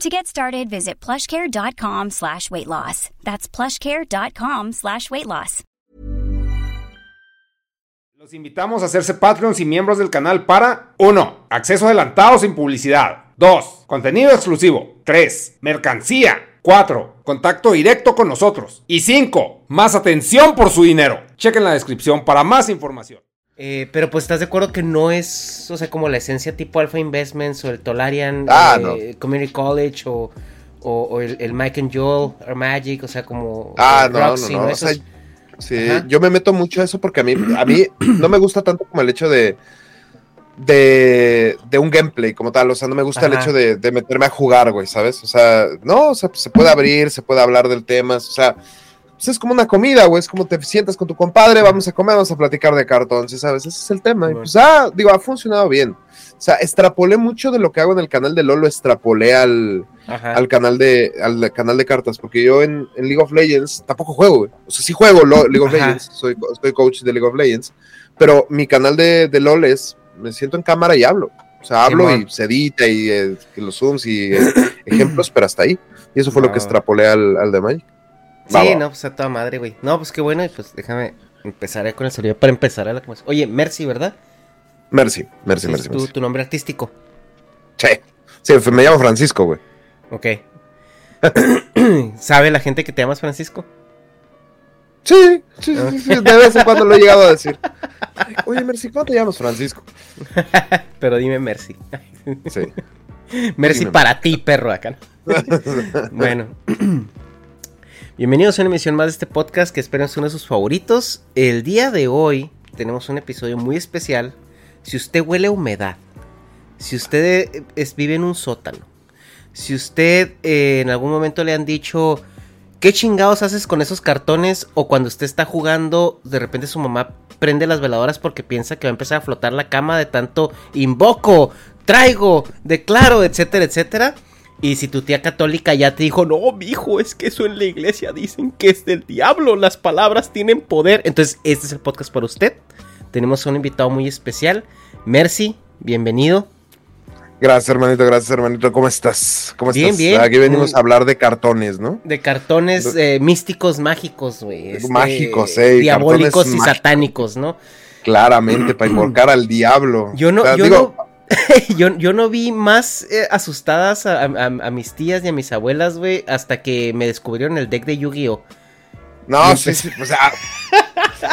To get started, visit plushcare.com slash weight loss. That's plushcare.com slash weight loss. Los invitamos a hacerse Patreons y miembros del canal para 1. Acceso adelantado sin publicidad. 2. Contenido exclusivo. 3. Mercancía. 4. Contacto directo con nosotros. Y 5. Más atención por su dinero. Chequen la descripción para más información. Eh, pero pues estás de acuerdo que no es, o sea, como la esencia tipo Alpha Investments o el Tolarian Ah, eh, Community College o, o- o el, el Mike and Joel or Magic, o sea, como Ah, eh, no, no, Roxy, no. o Esos- sea, sí, Ajá. yo me meto mucho a eso porque a mí, a mí no me gusta tanto como el hecho de, de, de un gameplay como tal. O sea, no me gusta el hecho de, de meterme a jugar, güey, ¿sabes? O sea, no, o sea, se puede abrir, se puede hablar del tema, o sea, pues es como una comida, güey, es como te sientas con tu compadre, vamos a comer, vamos a platicar de cartón, ¿sí sabes? Ese es el tema. Y pues, ah, digo, ha funcionado bien. O sea, extrapolé mucho de lo que hago en el canal de LOL, lo extrapolé al, al canal de al canal de cartas, porque yo en, en League of Legends tampoco juego, güey. O sea, sí juego League of Ajá. Legends, soy, soy coach de League of Legends, pero mi canal de, de LOL es, me siento en cámara y hablo. O sea, hablo Simón. y se edita y eh, los zooms y eh, ejemplos, pero hasta ahí. Y eso fue lo que extrapolé al, al de Magic. Sí, no, pues a toda madre, güey. No, pues qué bueno, y pues déjame empezar con el celular para empezar a la conversación. Oye, Mercy, ¿verdad? Sí, merci. es tu, tu nombre artístico. Sí, sí, me llamo Francisco, güey. Ok. ¿Sabe la gente que te llamas Francisco? Sí, sí, sí, sí, de vez en cuando lo he llegado a decir. Oye, Merci, ¿cómo te llamas? Francisco. Pero dime Mercy. Sí. Mercy Dime. para ti, perro, acá. ¿no? bueno. Bienvenidos a una emisión más de este podcast que espero es uno de sus favoritos. El día de hoy tenemos un episodio muy especial. Si usted huele a humedad, si usted eh, es- vive en un sótano, si usted eh, en algún momento le han dicho, ¿qué chingados haces con esos cartones? O cuando usted está jugando, de repente su mamá prende las veladoras porque piensa que va a empezar a flotar la cama de tanto invoco, traigo, declaro, etcétera, etcétera. Y si tu tía católica ya te dijo, no, mijo, es que eso en la iglesia dicen que es del diablo, las palabras tienen poder. Entonces, este es el podcast para usted. Tenemos a un invitado muy especial, Mercy, bienvenido. Gracias, hermanito, gracias, hermanito. ¿Cómo estás? ¿Cómo Bien, estás? bien. Aquí venimos Mm. a hablar de cartones, ¿no? De cartones eh, místicos mágicos, güey. este, Mágicos, eh, Diabólicos y mágicos. satánicos, ¿no? Claramente, para invocar al diablo. Yo no, O sea, yo, digo, no yo, yo no vi más eh, asustadas a, a- a mis tías y a mis abuelas, güey, hasta que me descubrieron el deck de Yu-Gi-Oh! No, sí, sí, o sea,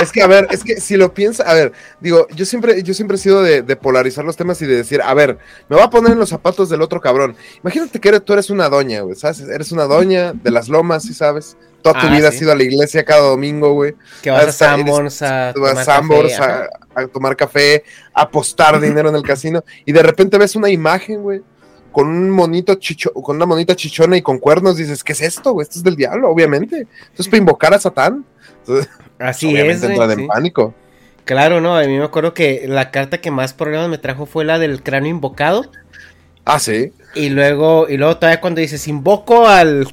es que a ver, es que si lo piensas, a ver, digo, yo siempre, yo siempre he sido de, de polarizar los temas y de decir, a ver, me voy a poner en los zapatos del otro cabrón. Imagínate que eres, tú eres una doña, güey, ¿sabes? Eres una doña de las lomas, ¿sí sabes? Toda tu Ah, vida sí. has ido a la iglesia cada domingo, güey. Que vas a Sanborns a vas tomar a Sambors café, a, a tomar café, a apostar dinero en el casino, y de repente ves una imagen, güey, con un monito chicho, con una monita chichona y con cuernos, dices, ¿qué es esto? Esto es del diablo, obviamente. Esto es para invocar a Satán. Así obviamente es. entran güey, en sí. pánico. Claro, no, a mí me acuerdo que la carta que más problemas me trajo fue la del cráneo invocado. Ah, sí. Y luego, y luego todavía cuando dices invoco al,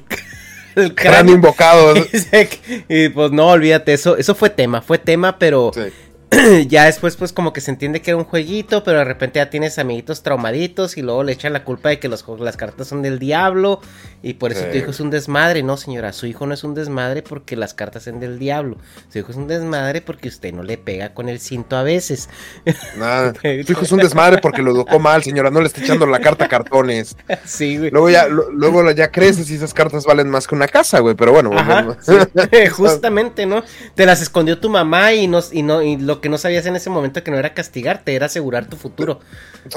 al Cráneo invocado. y pues no, olvídate, eso, eso fue tema, fue tema, pero Sí. ya después pues como que se entiende que era un jueguito, pero de repente ya tienes amiguitos traumaditos y luego le echan la culpa de que los, las cartas son del diablo y por eso Sí. tu hijo es un desmadre. No, señora, su hijo no es un desmadre porque las cartas son del diablo. Su hijo es un desmadre porque usted no le pega con el cinto a veces. Nada. Su hijo es un desmadre porque lo educó mal, señora. No le está echando la carta a cartones. sí, güey. Luego ya, lo- luego ya creces y esas cartas valen más que una casa, güey. Pero bueno, Ajá, bueno. sí, justamente, ¿no? Te las escondió tu mamá y no, y no, y lo que no sabías en ese momento que no era castigarte, era asegurar tu futuro.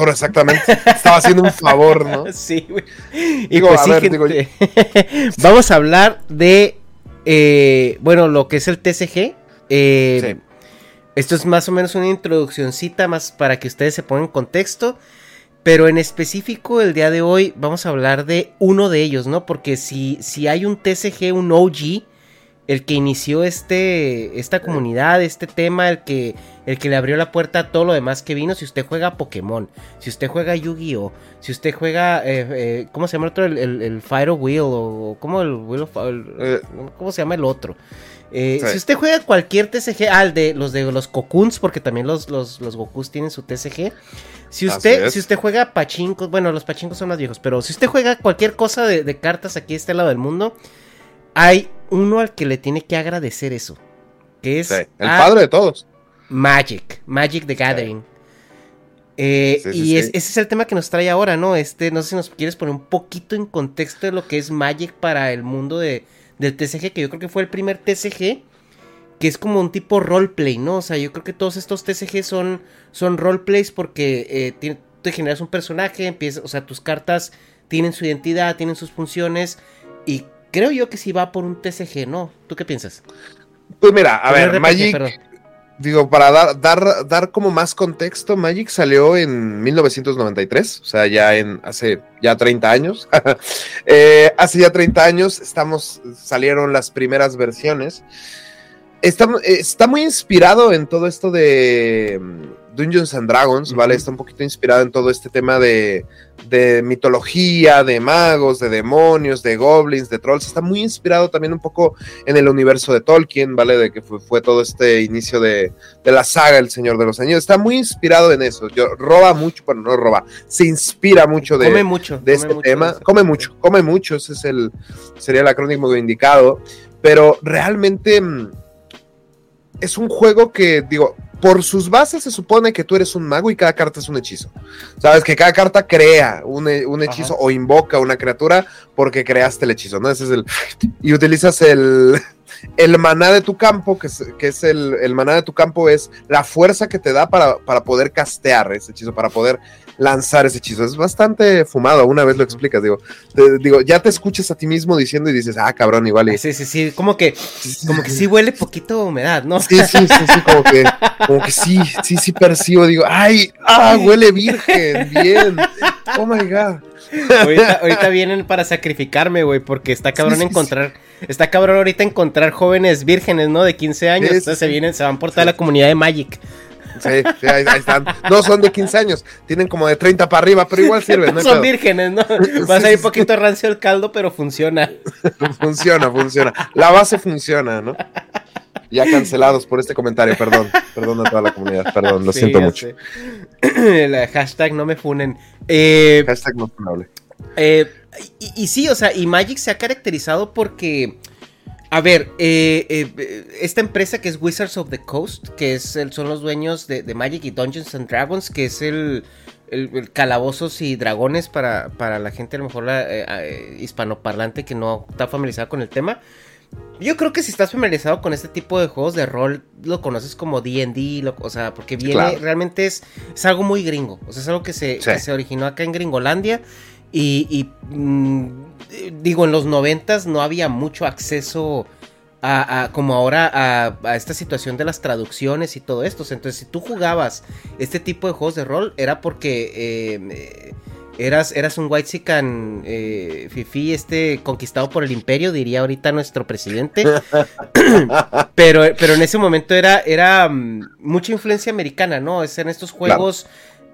Exactamente. Estaba haciendo un favor, ¿no? Sí, güey. Y Digo, pues a sí, ver, gente, digo- vamos a hablar de, eh, bueno, lo que es el TCG. Eh, Sí. Esto es más o menos una introduccióncita más para que ustedes se pongan en contexto. Pero en específico el día de hoy vamos a hablar de uno de ellos, ¿no? Porque si, si hay un TCG, un OG, el que inició este, esta comunidad, este tema, el que, el que le abrió la puerta a todo lo demás que vino. Si usted juega Pokémon, si usted juega Yu-Gi-Oh, si usted juega, eh, eh, ¿cómo se llama el otro? El, el, el Fire Wheel o ¿cómo el Wheel of- el- Eh. ¿Cómo se llama el otro? Eh, Sí. Si usted juega cualquier TCG, ah, el de los de los Kokuns, porque también los, los, los Gokus tienen su TCG. Si usted, si usted juega pachincos, bueno, los pachincos son más viejos, pero si usted juega cualquier cosa de, de cartas aquí a este lado del mundo, hay uno al que le tiene que agradecer eso. Que es Sí, El padre de todos. Magic, Magic the Gathering. Eh, Sí, y es- ese es el tema que nos trae ahora, ¿no? Este, no sé si nos quieres poner un poquito en contexto de lo que es Magic para el mundo de, del TCG, que yo creo que fue el primer TCG que es como un tipo roleplay, ¿no? O sea, yo creo que todos estos TCG son, son roleplays porque eh, te generas un personaje, empiezas, o sea, tus cartas tienen su identidad, tienen sus funciones y creo yo que sí va por un TCG, ¿no? ¿Tú qué piensas? Pues mira, a ver, RPG, Magic, perdón. digo, para dar, dar, dar como más contexto, Magic salió en 1993, o sea, ya en hace ya 30 años. Eh, hace ya 30 años estamos, salieron las primeras versiones. Está, está muy inspirado en todo esto de Dungeons and Dragons, ¿vale? Está un poquito inspirado en todo este tema de, de mitología, de magos, de demonios, de goblins, de trolls. Está muy inspirado también un poco en el universo de Tolkien, ¿vale? De que fue, fue todo este inicio de, de la saga El Señor de los Anillos. Está muy inspirado en eso. Yo, roba mucho, bueno, no roba, se inspira mucho de, come mucho. de este tema. Come mucho, come mucho, ese es el, sería el acrónimo indicado. Pero realmente mm, es un juego que, digo, por sus bases se supone que tú eres un mago y cada carta es un hechizo. Sabes que cada carta crea un, un hechizo o invoca una criatura porque creaste el hechizo, ¿no? Ese es el. Y utilizas el. El maná de tu campo, que es, que es el, el maná de tu campo, es la fuerza que te da para, para poder castear ese hechizo, para poder lanzar ese hechizo. Es bastante fumado, una vez lo explicas, digo, te- digo, ya te escuchas a ti mismo diciendo y dices, ah, cabrón, igual. Y, Sí, sí, sí, como que, como que sí huele poquito humedad, ¿no? Sí, sí, sí, sí, como que, como que sí, sí, sí percibo, digo, ay, ah, huele virgen, bien, oh my god. Ahorita, ahorita vienen para sacrificarme, güey, porque está cabrón Sí, sí, encontrar, está cabrón ahorita encontrar jóvenes vírgenes, ¿no? De 15 años, entonces se vienen, se van por toda la comunidad de Magic. Sí, sí, ahí, ahí están. No son de 15 años, tienen como de 30 para arriba, pero igual sirven, no Son vírgenes, ¿no? Va a un poquito rancio el caldo, pero funciona. Funciona, funciona. La base funciona, ¿no? Ya cancelados por este comentario, perdón. Perdón a toda la comunidad, perdón, lo Sí, siento mucho. sé. Hashtag no me funen. Eh, Hashtag no funable. Eh, y, y sí, o sea, y Magic se ha caracterizado porque. A ver, eh, eh, esta empresa que es Wizards of the Coast, que es el- son los dueños de, de Magic y Dungeons and Dragons, que es el, el- el calabozos y dragones para, para la gente a lo mejor la, eh, eh, hispanoparlante que no está familiarizada con el tema. Yo creo que si estás familiarizado con este tipo de juegos de rol, lo conoces como D&D, o sea, porque viene, Claro. realmente es, es algo muy gringo, o sea, es algo que se, Sí. que se originó acá en Gringolandia y, y, mm, digo, en los noventas no había mucho acceso a, a- como ahora a, a esta situación de las traducciones y todo esto. Entonces, si tú jugabas este tipo de juegos de rol, era porque eh, eh, Eras, eras un white sican eh, fifi, este conquistado por el imperio, diría ahorita nuestro presidente. pero, pero en ese momento era, era mm, mucha influencia americana, ¿no? Es en estos juegos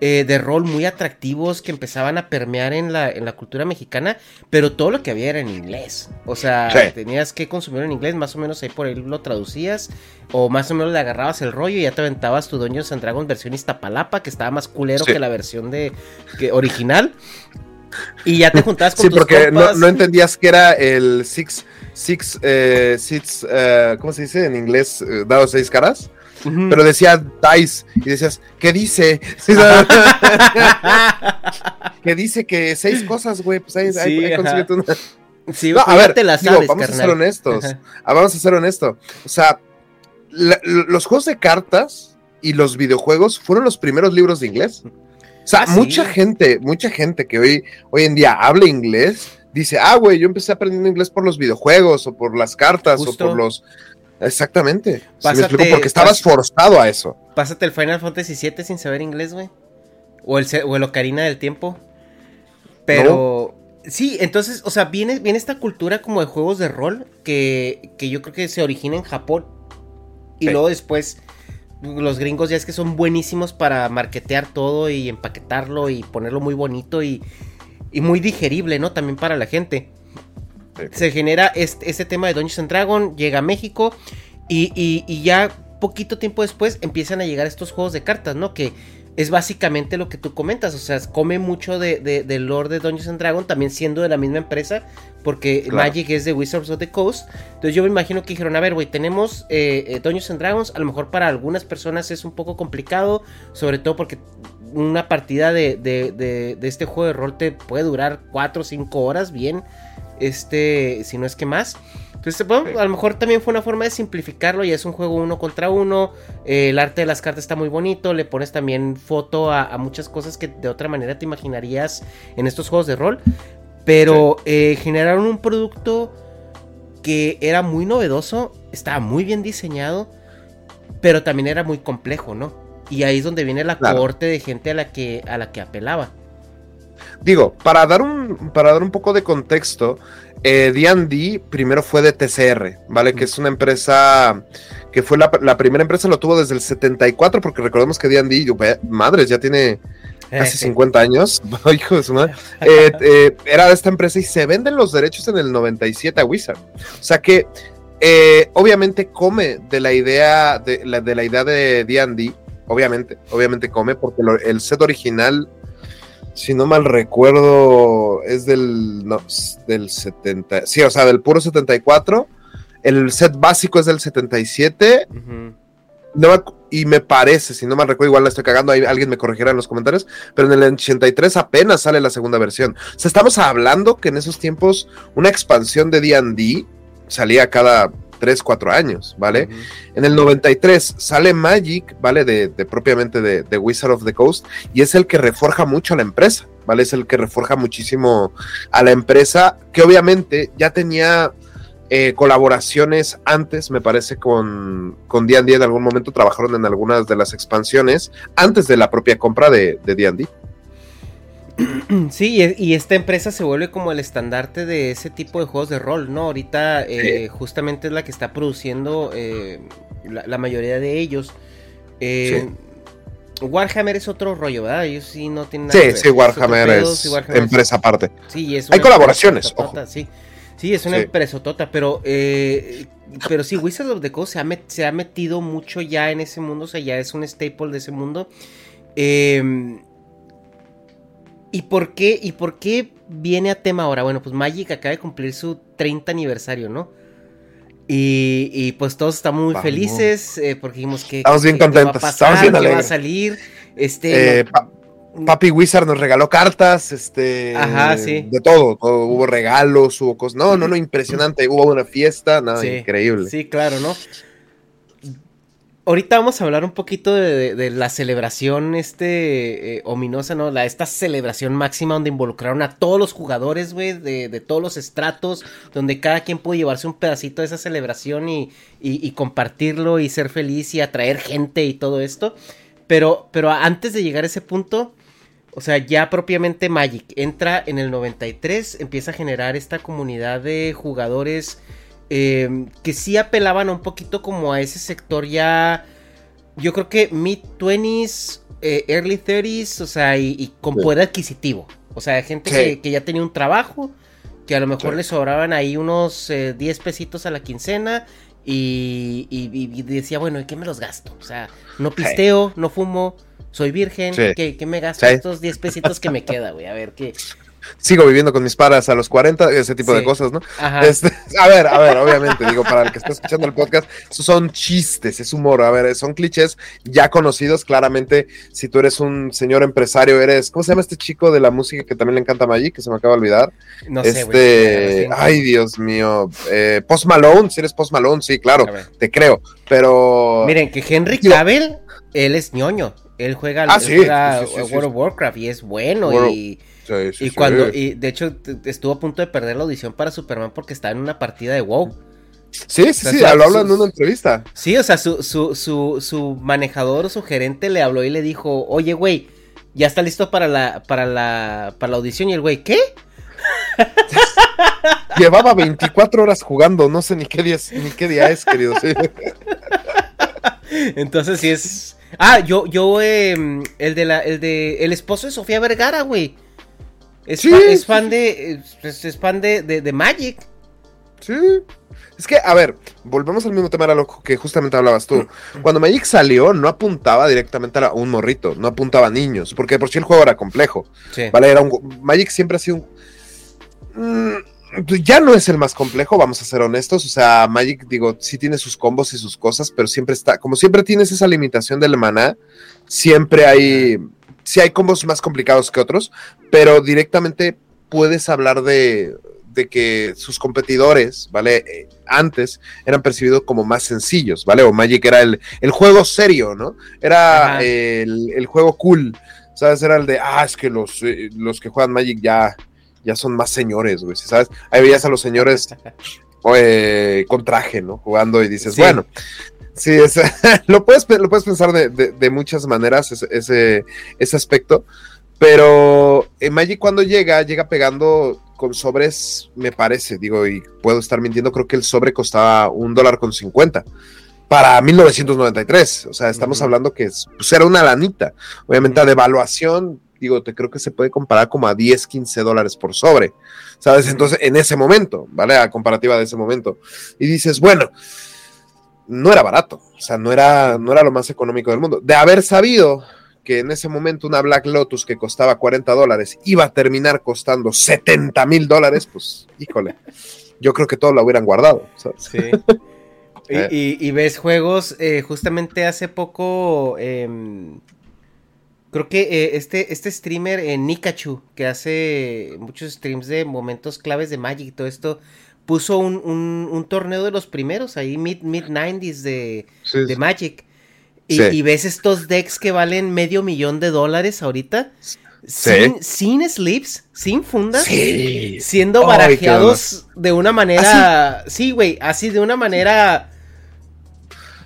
eh, de rol muy atractivos que empezaban a permear en la, en la cultura mexicana, pero todo lo que había era en inglés. O sea, tenías que consumir en inglés, más o menos ahí por ahí lo traducías, o más o menos le agarrabas el rollo y ya te aventabas tu Dungeons and Dragons versión Iztapalapa, que estaba más culero que la versión de que, original. Y ya te juntabas con sí, porque no, no, entendías que era el Six, Six, eh, Six, eh, ¿cómo se dice en inglés? Eh, dado seis caras pero decía Dice y decías, ¿qué dice? ¿Qué dice que seis cosas, güey, pues ahí, sí, una... Sí, no, a ver, te las sabes, vamos a ser honestos. Ah, vamos a ser honestos. O sea, los juegos de cartas y los videojuegos fueron los primeros libros de inglés. O sea, ah, mucha gente, mucha gente que hoy, hoy en día habla inglés, dice, ah, güey, yo empecé aprendiendo inglés por los videojuegos o por las cartas o por los Exactamente. porque estabas forzado a eso. Pásate el Final Fantasy VII sin saber inglés, güey. O el, o el Ocarina del Tiempo. Pero. Sí, entonces, o sea, viene, viene esta cultura como de juegos de rol que, que yo creo que se origina en Japón. Y luego después los gringos ya es que son buenísimos para marketear todo y empaquetarlo y ponerlo muy bonito y, y muy digerible, ¿no? También para la gente. Se genera este, tema de Dungeons and Dragon, llega a México y, ya poquito tiempo después empiezan a llegar estos juegos de cartas, ¿no? Que es básicamente lo que tú comentas, o sea, come mucho de, del lore de Dungeons and Dragons, también siendo de la misma empresa, porque Magic es de Wizards of the Coast. Entonces yo me imagino que dijeron, a ver, güey, tenemos eh, eh, Dungeons and Dragons, a lo mejor para algunas personas es un poco complicado, sobre todo porque una partida de, de este juego de rol te puede durar 4 o 5 horas bien este, si no es que más. Entonces, a lo mejor también fue una forma de simplificarlo. Y es un juego uno contra uno. Eh, el arte de las cartas está muy bonito. Le pones también foto a, muchas cosas que de otra manera te imaginarías en estos juegos de rol. Pero eh, generaron un producto que era muy novedoso. Estaba muy bien diseñado. Pero también era muy complejo, ¿no? Y ahí es donde viene la corte de gente a la que, a la que apelaba. Digo, para dar un, para dar un poco de contexto, eh, D&D primero fue de TCR, ¿vale? Que es una empresa que fue la, primera empresa, lo tuvo desde el 74, porque recordemos que D&D, madres, ya tiene casi 50 años, hijo de su madre, eh, eh, era de esta empresa y se venden los derechos en el 97 a Wizard. O sea que obviamente come de la idea de la, de la idea de D&D, obviamente, obviamente come, porque el set original si no mal recuerdo, es del, no, del 70, sí, o sea, del puro 74. El set básico es del 77. no, y me parece, si no mal recuerdo, igual la estoy cagando, ahí alguien me corregirá en los comentarios, pero en el 83 apenas sale la segunda versión. O sea, estamos hablando que en esos tiempos una expansión de D&D salía cada 3, 4 años, ¿vale? En el 93 sale Magic, ¿vale? De, propiamente de, Wizard of the Coast, y es el que reforja mucho a la empresa, ¿vale? Es el que reforja muchísimo a la empresa, que obviamente ya tenía eh, colaboraciones antes, me parece, con, con D&D en algún momento, trabajaron en algunas de las expansiones, antes de la propia compra de D&D. Sí, y esta empresa se vuelve como el estandarte de ese tipo de juegos de rol, ¿no? Ahorita eh, justamente es la que está produciendo eh, la, mayoría de ellos. Eh, Warhammer es otro rollo, ¿verdad? Ellos sí no tienen nada Sí, sí, Warhammer es, empresa aparte. Sí, es Hay colaboraciones, ojo. Sí. sí, es una empresa tota, pero, pero sí, Wizards of the Coast se ha, se ha metido mucho ya en ese mundo, o sea, ya es un staple de ese mundo. Eh, ¿Y por qué, y por qué viene a tema ahora? Bueno, pues Magic acaba de cumplir su 30 aniversario, ¿no? Y, pues todos estamos muy felices eh, porque dijimos que... Estamos bien contentos, va a estamos bien va a salir. Este... Eh, Papi Wizard nos regaló cartas, este... Ajá, sí. De todo, hubo regalos, hubo cosas... No, no, no, impresionante, hubo una fiesta, nada, increíble. Sí, claro, ¿no? Ahorita vamos a hablar un poquito de, la celebración este eh, ominosa, ¿no? La, esta celebración máxima donde involucraron a todos los jugadores, güey, de, todos los estratos, donde cada quien pudo llevarse un pedacito de esa celebración y, compartirlo y ser feliz y atraer gente y todo esto. Pero, pero antes de llegar a ese punto, O sea, ya propiamente Magic entra en el 93, empieza a generar esta comunidad de jugadores eh, que sí apelaban un poquito como a ese sector ya, yo creo que mid-20s, eh, early 30s, o sea, y, con poder adquisitivo. O sea, gente que, ya tenía un trabajo, que a lo mejor le sobraban ahí unos 10 eh, pesitos a la quincena y, y, decía, bueno, ¿y qué me los gasto? O sea, no pisteo, no fumo, soy virgen, ¿qué, me gasto estos 10 pesitos que me queda, güey? A ver, ¿qué, sigo viviendo con mis paras a los 40, ese tipo de cosas, ¿no? Este, a ver, a ver, obviamente, digo, para el que está escuchando el podcast, son chistes, es humor, a ver, son clichés ya conocidos, claramente, si tú eres un señor empresario, eres, ¿cómo se llama este chico de la música que también le encanta a Magic, que se me acaba de olvidar? No sé, Este, ay, Dios mío, eh, Post Malone, si eres Post Malone, sí, claro, te creo, pero... Miren, que Henry Cavill, él es ñoño, él juega, ah, World of Warcraft y es bueno y y cuando, y de hecho, estuvo a punto de perder la audición para Superman porque estaba en una partida de WoW. Sí, sí, sí, lo hablan en una entrevista. Sí, o sea, su, su, su, su manejador su gerente le habló y le dijo, oye, güey, ya está listo para la, para la, para la audición. Y el güey, ¿qué? Llevaba 24 horas jugando, no sé ni qué día es, ni qué día es, querido. Entonces sí es. Ah, yo, yo, em, el de la, el de, el esposo de Sofía Vergara, güey. Es, fan, de, es, fan de, de, Magic. Sí. Es que, a ver, volvemos al mismo tema era lo que justamente hablabas tú. Cuando Magic salió, no apuntaba directamente a un morrito, no apuntaba a niños, porque por sí el juego era complejo. Vale, era un. Magic siempre ha sido un. Mm, pues ya no es el más complejo, vamos a ser honestos. O sea, Magic, digo, sí tiene sus combos y sus cosas, pero siempre está. Como siempre tienes esa limitación del maná, siempre hay sí hay combos más complicados que otros, pero directamente puedes hablar de, que sus competidores, ¿vale? Eh, antes eran percibidos como más sencillos, ¿vale? O Magic era el, juego serio, ¿no? Era el, juego cool, ¿sabes? Era el de, ah, es que los, eh, los que juegan Magic ya, ya son más señores, güey, ¿sabes? Ahí veías a los señores eh, con traje, ¿no? Jugando y dices, bueno, Sí, lo, puedes, lo puedes pensar de, muchas maneras, ese, ese, aspecto. Pero en Magic cuando llega, llega pegando con sobres, me parece, digo, y puedo estar mintiendo, creo que el sobre costaba un dólar con cincuenta para 1993. O sea, estamos hablando que pues, era una lanita. Obviamente, a devaluación, digo, te creo que se puede comparar como a 10, 15 dólares por sobre. ¿Sabes? Entonces, en ese momento, ¿vale? A comparativa de ese momento. Y dices, bueno, no era barato, o sea, no era, no era lo más económico del mundo. De haber sabido que en ese momento una Black Lotus que costaba 40 dólares iba a terminar costando 70 mil dólares, pues híjole, yo creo que todos la hubieran guardado. Sí. Eh. y, ves juegos, eh, justamente hace poco, em, creo que eh, este, este streamer, Nikachu, que hace muchos streams de momentos claves de Magic y todo esto, puso un, torneo de los primeros, ahí mid, mid 90s de, de Magic. Y, ves estos decks que valen medio millón de dólares ahorita. Sin, sin slips, sin fundas, siendo barajeados de una manera. Sí, güey, así de una manera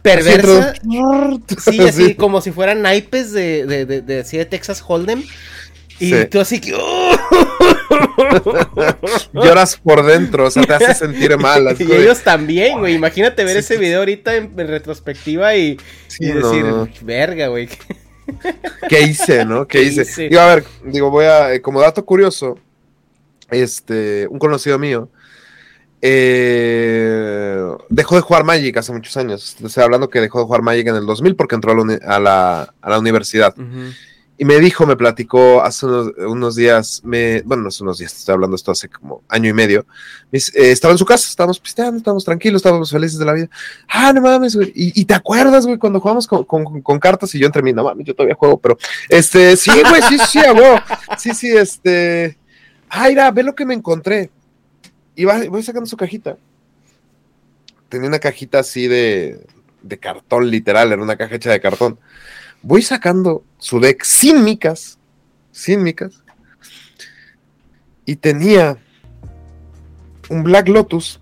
perversa. Sí, así como si fueran naipes de, de, de, de Texas Hold'em. Y tú así que. ¡oh! Lloras por dentro, o sea, te hace sentir mal. y ellos también, güey. Imagínate ver ese video ahorita en, retrospectiva y, decir, verga, güey. ¿Qué hice, no? ¿Qué, hice? Digo, a ver, digo, voy a. Eh, como dato curioso, este, un conocido mío. Eh, dejó de jugar Magic hace muchos años. Estoy hablando que dejó de jugar Magic en el 2000 porque entró a la, a la, universidad. Y me dijo, me platicó hace unos, días, me, bueno, no hace unos días, estoy hablando esto hace como año y medio. Eh, estaba en su casa, estábamos pisteando, estábamos tranquilos, estábamos felices de la vida. Ah, no mames, güey. Y, te acuerdas, güey, cuando jugamos con, con, cartas y yo entre mí, no mames, yo todavía juego, pero este, sí, güey, sí, sí, güey. Sí, sí, este. Ah, ve lo que me encontré. Y voy sacando su cajita. Tenía una cajita así de, de cartón, literal, era una caja hecha de cartón voy sacando su deck sin micas, sin micas, y tenía un Black Lotus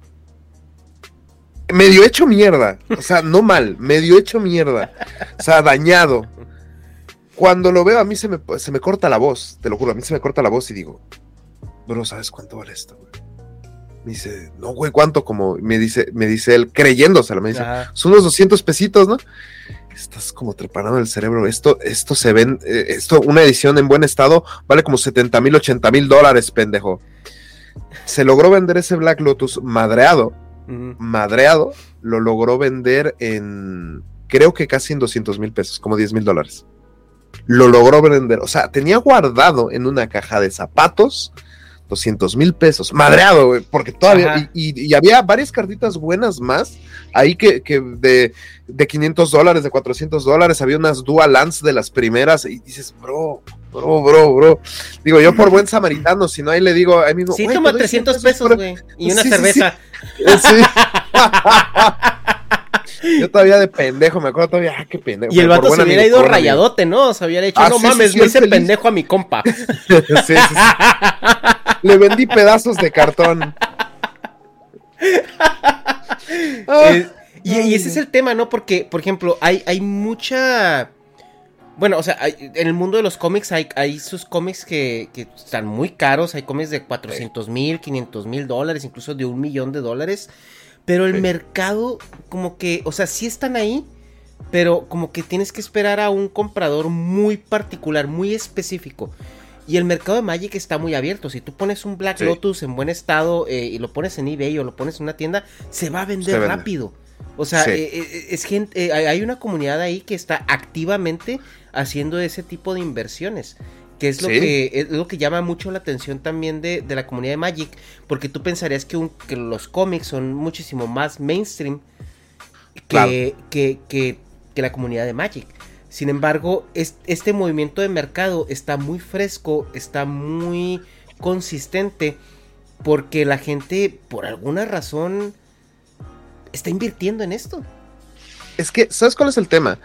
medio hecho mierda, o sea, no mal, medio hecho mierda, o sea, dañado. cuando lo veo a mí se me, se me corta la voz, te lo juro, a mí se me corta la voz y digo, bro, ¿sabes cuánto vale esto, güey? Me dice, no, güey, ¿cuánto? Como me dice, me dice él, creyéndoselo, me dice, Ajá. son unos 200 pesitos, ¿no? Estás como treparando el cerebro. Esto, esto se ven, eh, esto, una edición en buen estado vale como 70 mil, 80 mil dólares, pendejo. Se logró vender ese Black Lotus madreado, madreado, lo logró vender en, creo que casi en 200 mil pesos, como 10 mil dólares. Lo logró vender, o sea, tenía guardado en una caja de zapatos 200 mil pesos, madreado, güey, porque todavía, Ajá. y, y- y había varias cartitas buenas más, ahí que, que de, de 500 dólares, de 400 dólares, había unas dual lands de las primeras, y dices, bro, bro, bro, bro, digo, yo por buen samaritano, si no, ahí le digo, ahí mismo, Sí, "Güey, toma te doy 100 300 pesos, por- güey. Y una Sí, cerveza. Eh, Sí. Yo todavía de pendejo, me acuerdo todavía, ah, qué pendejo. Y el vato se hubiera ido rayadote, ¿no? O sea, hubiera dicho, Ah, no sí, mames, sí, me hice feliz. pendejo a mi compa. Sí, sí, sí. Le vendí pedazos de cartón. Ah, y, y ese es el tema, ¿no? Porque, por ejemplo, hay, hay mucha... Bueno, o sea, hay- en el mundo de los cómics hay, hay sus cómics que, que están muy caros, hay cómics de 400 mil, 500 mil dólares, incluso de un millón de dólares, pero el Sí. mercado como que, o sea, sí están ahí, pero como que tienes que esperar a un comprador muy particular, muy específico. Y el mercado de Magic está muy abierto. Si tú pones un Black Sí. Lotus en buen estado eh, y lo pones en eBay o lo pones en una tienda, se va a vender rápido. O sea, Sí. eh, eh, es gente, eh, hay- hay una comunidad ahí que está activamente haciendo ese tipo de inversiones. Que es lo, Sí. que, es lo que llama mucho la atención también de, de la comunidad de Magic. Porque tú pensarías que, un- que los cómics son muchísimo más mainstream que, Claro. que, que- que la comunidad de Magic. Sin embargo, es- este movimiento de mercado está muy fresco, está muy consistente, porque la gente, por alguna razón, está invirtiendo en esto. Es que, ¿sabes cuál es el tema?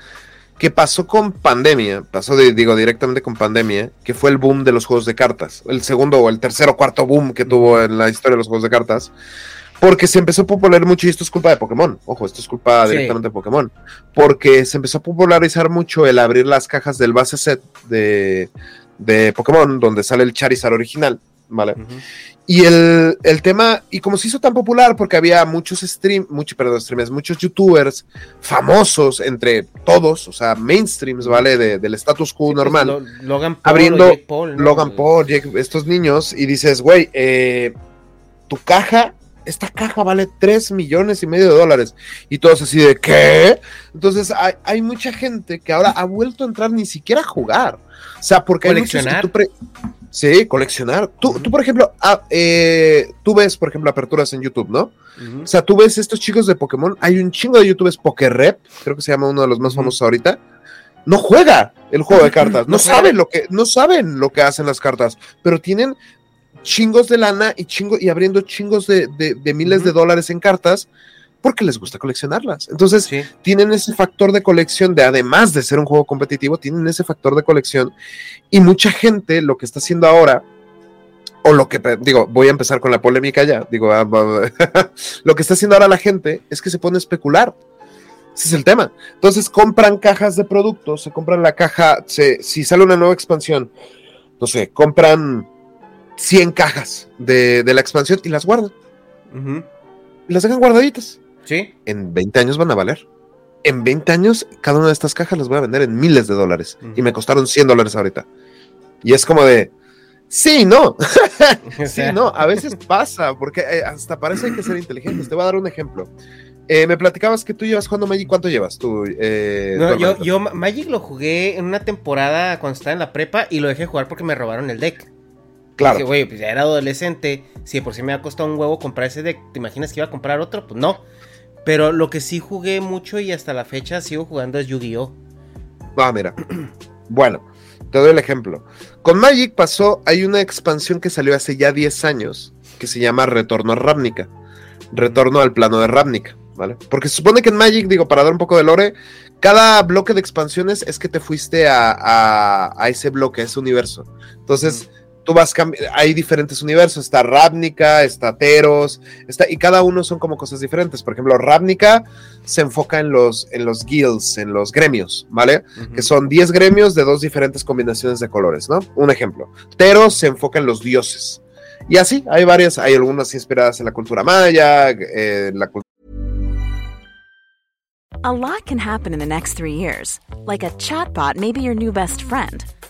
Que pasó con pandemia, pasó, digo, directamente con pandemia, que fue el boom de los juegos de cartas. El segundo o el tercer o cuarto boom que tuvo en la historia de los juegos de cartas. Porque se empezó a popularizar mucho, y esto es culpa de Pokémon. Ojo, esto es culpa Sí. directamente de Pokémon. Porque se empezó a popularizar mucho el abrir las cajas del base set de, de Pokémon, donde sale el Charizard original, ¿vale? Y el, el tema, y como se hizo tan popular, porque había muchos stream, muchos, perdón, streamers, muchos youtubers famosos entre todos, o sea, mainstreams, ¿vale? De- del status quo Sí, pues, normal. Lo- Logan Paul, Abriendo Paul, ¿no? Logan Paul, Jake- estos niños, y dices, güey, eh, tu caja, esta caja vale 3 millones y medio de dólares. Y todos así de, ¿qué? Entonces hay, hay mucha gente que ahora ha vuelto a entrar ni siquiera a jugar. O sea, porque hay que Coleccionar. tú pre- Sí, coleccionar. Tú, tú, por ejemplo, ah, eh, tú ves, por ejemplo, aperturas en YouTube, ¿no? O sea, tú ves estos chicos de Pokémon, hay un chingo de youtubers Pokerep, creo que se llama uno de los más famosos ahorita. No juega el juego de cartas, no, saben lo que, no saben lo que hacen las cartas, pero tienen chingos de lana y chingo, y abriendo chingos de, de- de miles de dólares en cartas porque les gusta coleccionarlas. Entonces, Sí. tienen ese factor de colección de además de ser un juego competitivo, tienen ese factor de colección y mucha gente lo que está haciendo ahora o lo que digo, voy a empezar con la polémica ya, digo, ah, lo que está haciendo ahora la gente es que se pone a especular. Ese es el tema. Entonces compran cajas de productos, se compran la caja, se- si sale una nueva expansión, no sé, compran 100 cajas de, de la expansión y las guardan. Las dejan guardaditas. Sí. En 20 años van a valer. En 20 años, cada una de estas cajas las voy a vender en miles de dólares. Y me costaron 100 dólares ahorita. Y es como de, sí, no. Sí, no, a veces pasa, porque eh, hasta parece que ser inteligentes. Te voy a dar un ejemplo. Eh, me platicabas que tú llevas jugando Magic. ¿Cuánto llevas tú? Eh, No, yo, yo Ma- Magic lo jugué en una temporada cuando estaba en la prepa y lo dejé jugar porque me robaron el deck. Claro. Dije, güey, pues ya era adolescente. Si de por sí me ha costado un huevo comprar ese deck, ¿te imaginas que iba a comprar otro? Pues no. Pero lo que sí jugué mucho y hasta la fecha sigo jugando es Yu-Gi-Oh! Ah, mira. Bueno, te doy el ejemplo. Con Magic pasó, hay una expansión que salió hace ya 10 años que se llama Retorno a Ravnica. Retorno al plano de Ravnica, ¿vale? Porque se supone que en Magic, digo, para dar un poco de lore, cada bloque de expansiones es que te fuiste a, a- a ese bloque, a ese universo. Entonces, tú vas hay diferentes universos, está Ravnica, está Teros, está, y cada uno son como cosas diferentes. Por ejemplo, Ravnica se enfoca en los, en los guilds, en los gremios, ¿vale? Que son 10 gremios de dos diferentes combinaciones de colores, ¿no? Un ejemplo. Tero se enfoca en los dioses. Y así, hay varias, hay algunas inspiradas en la cultura maya, eh, en la cultura A lot can happen in the next three years. Like a chatbot may be your new best friend.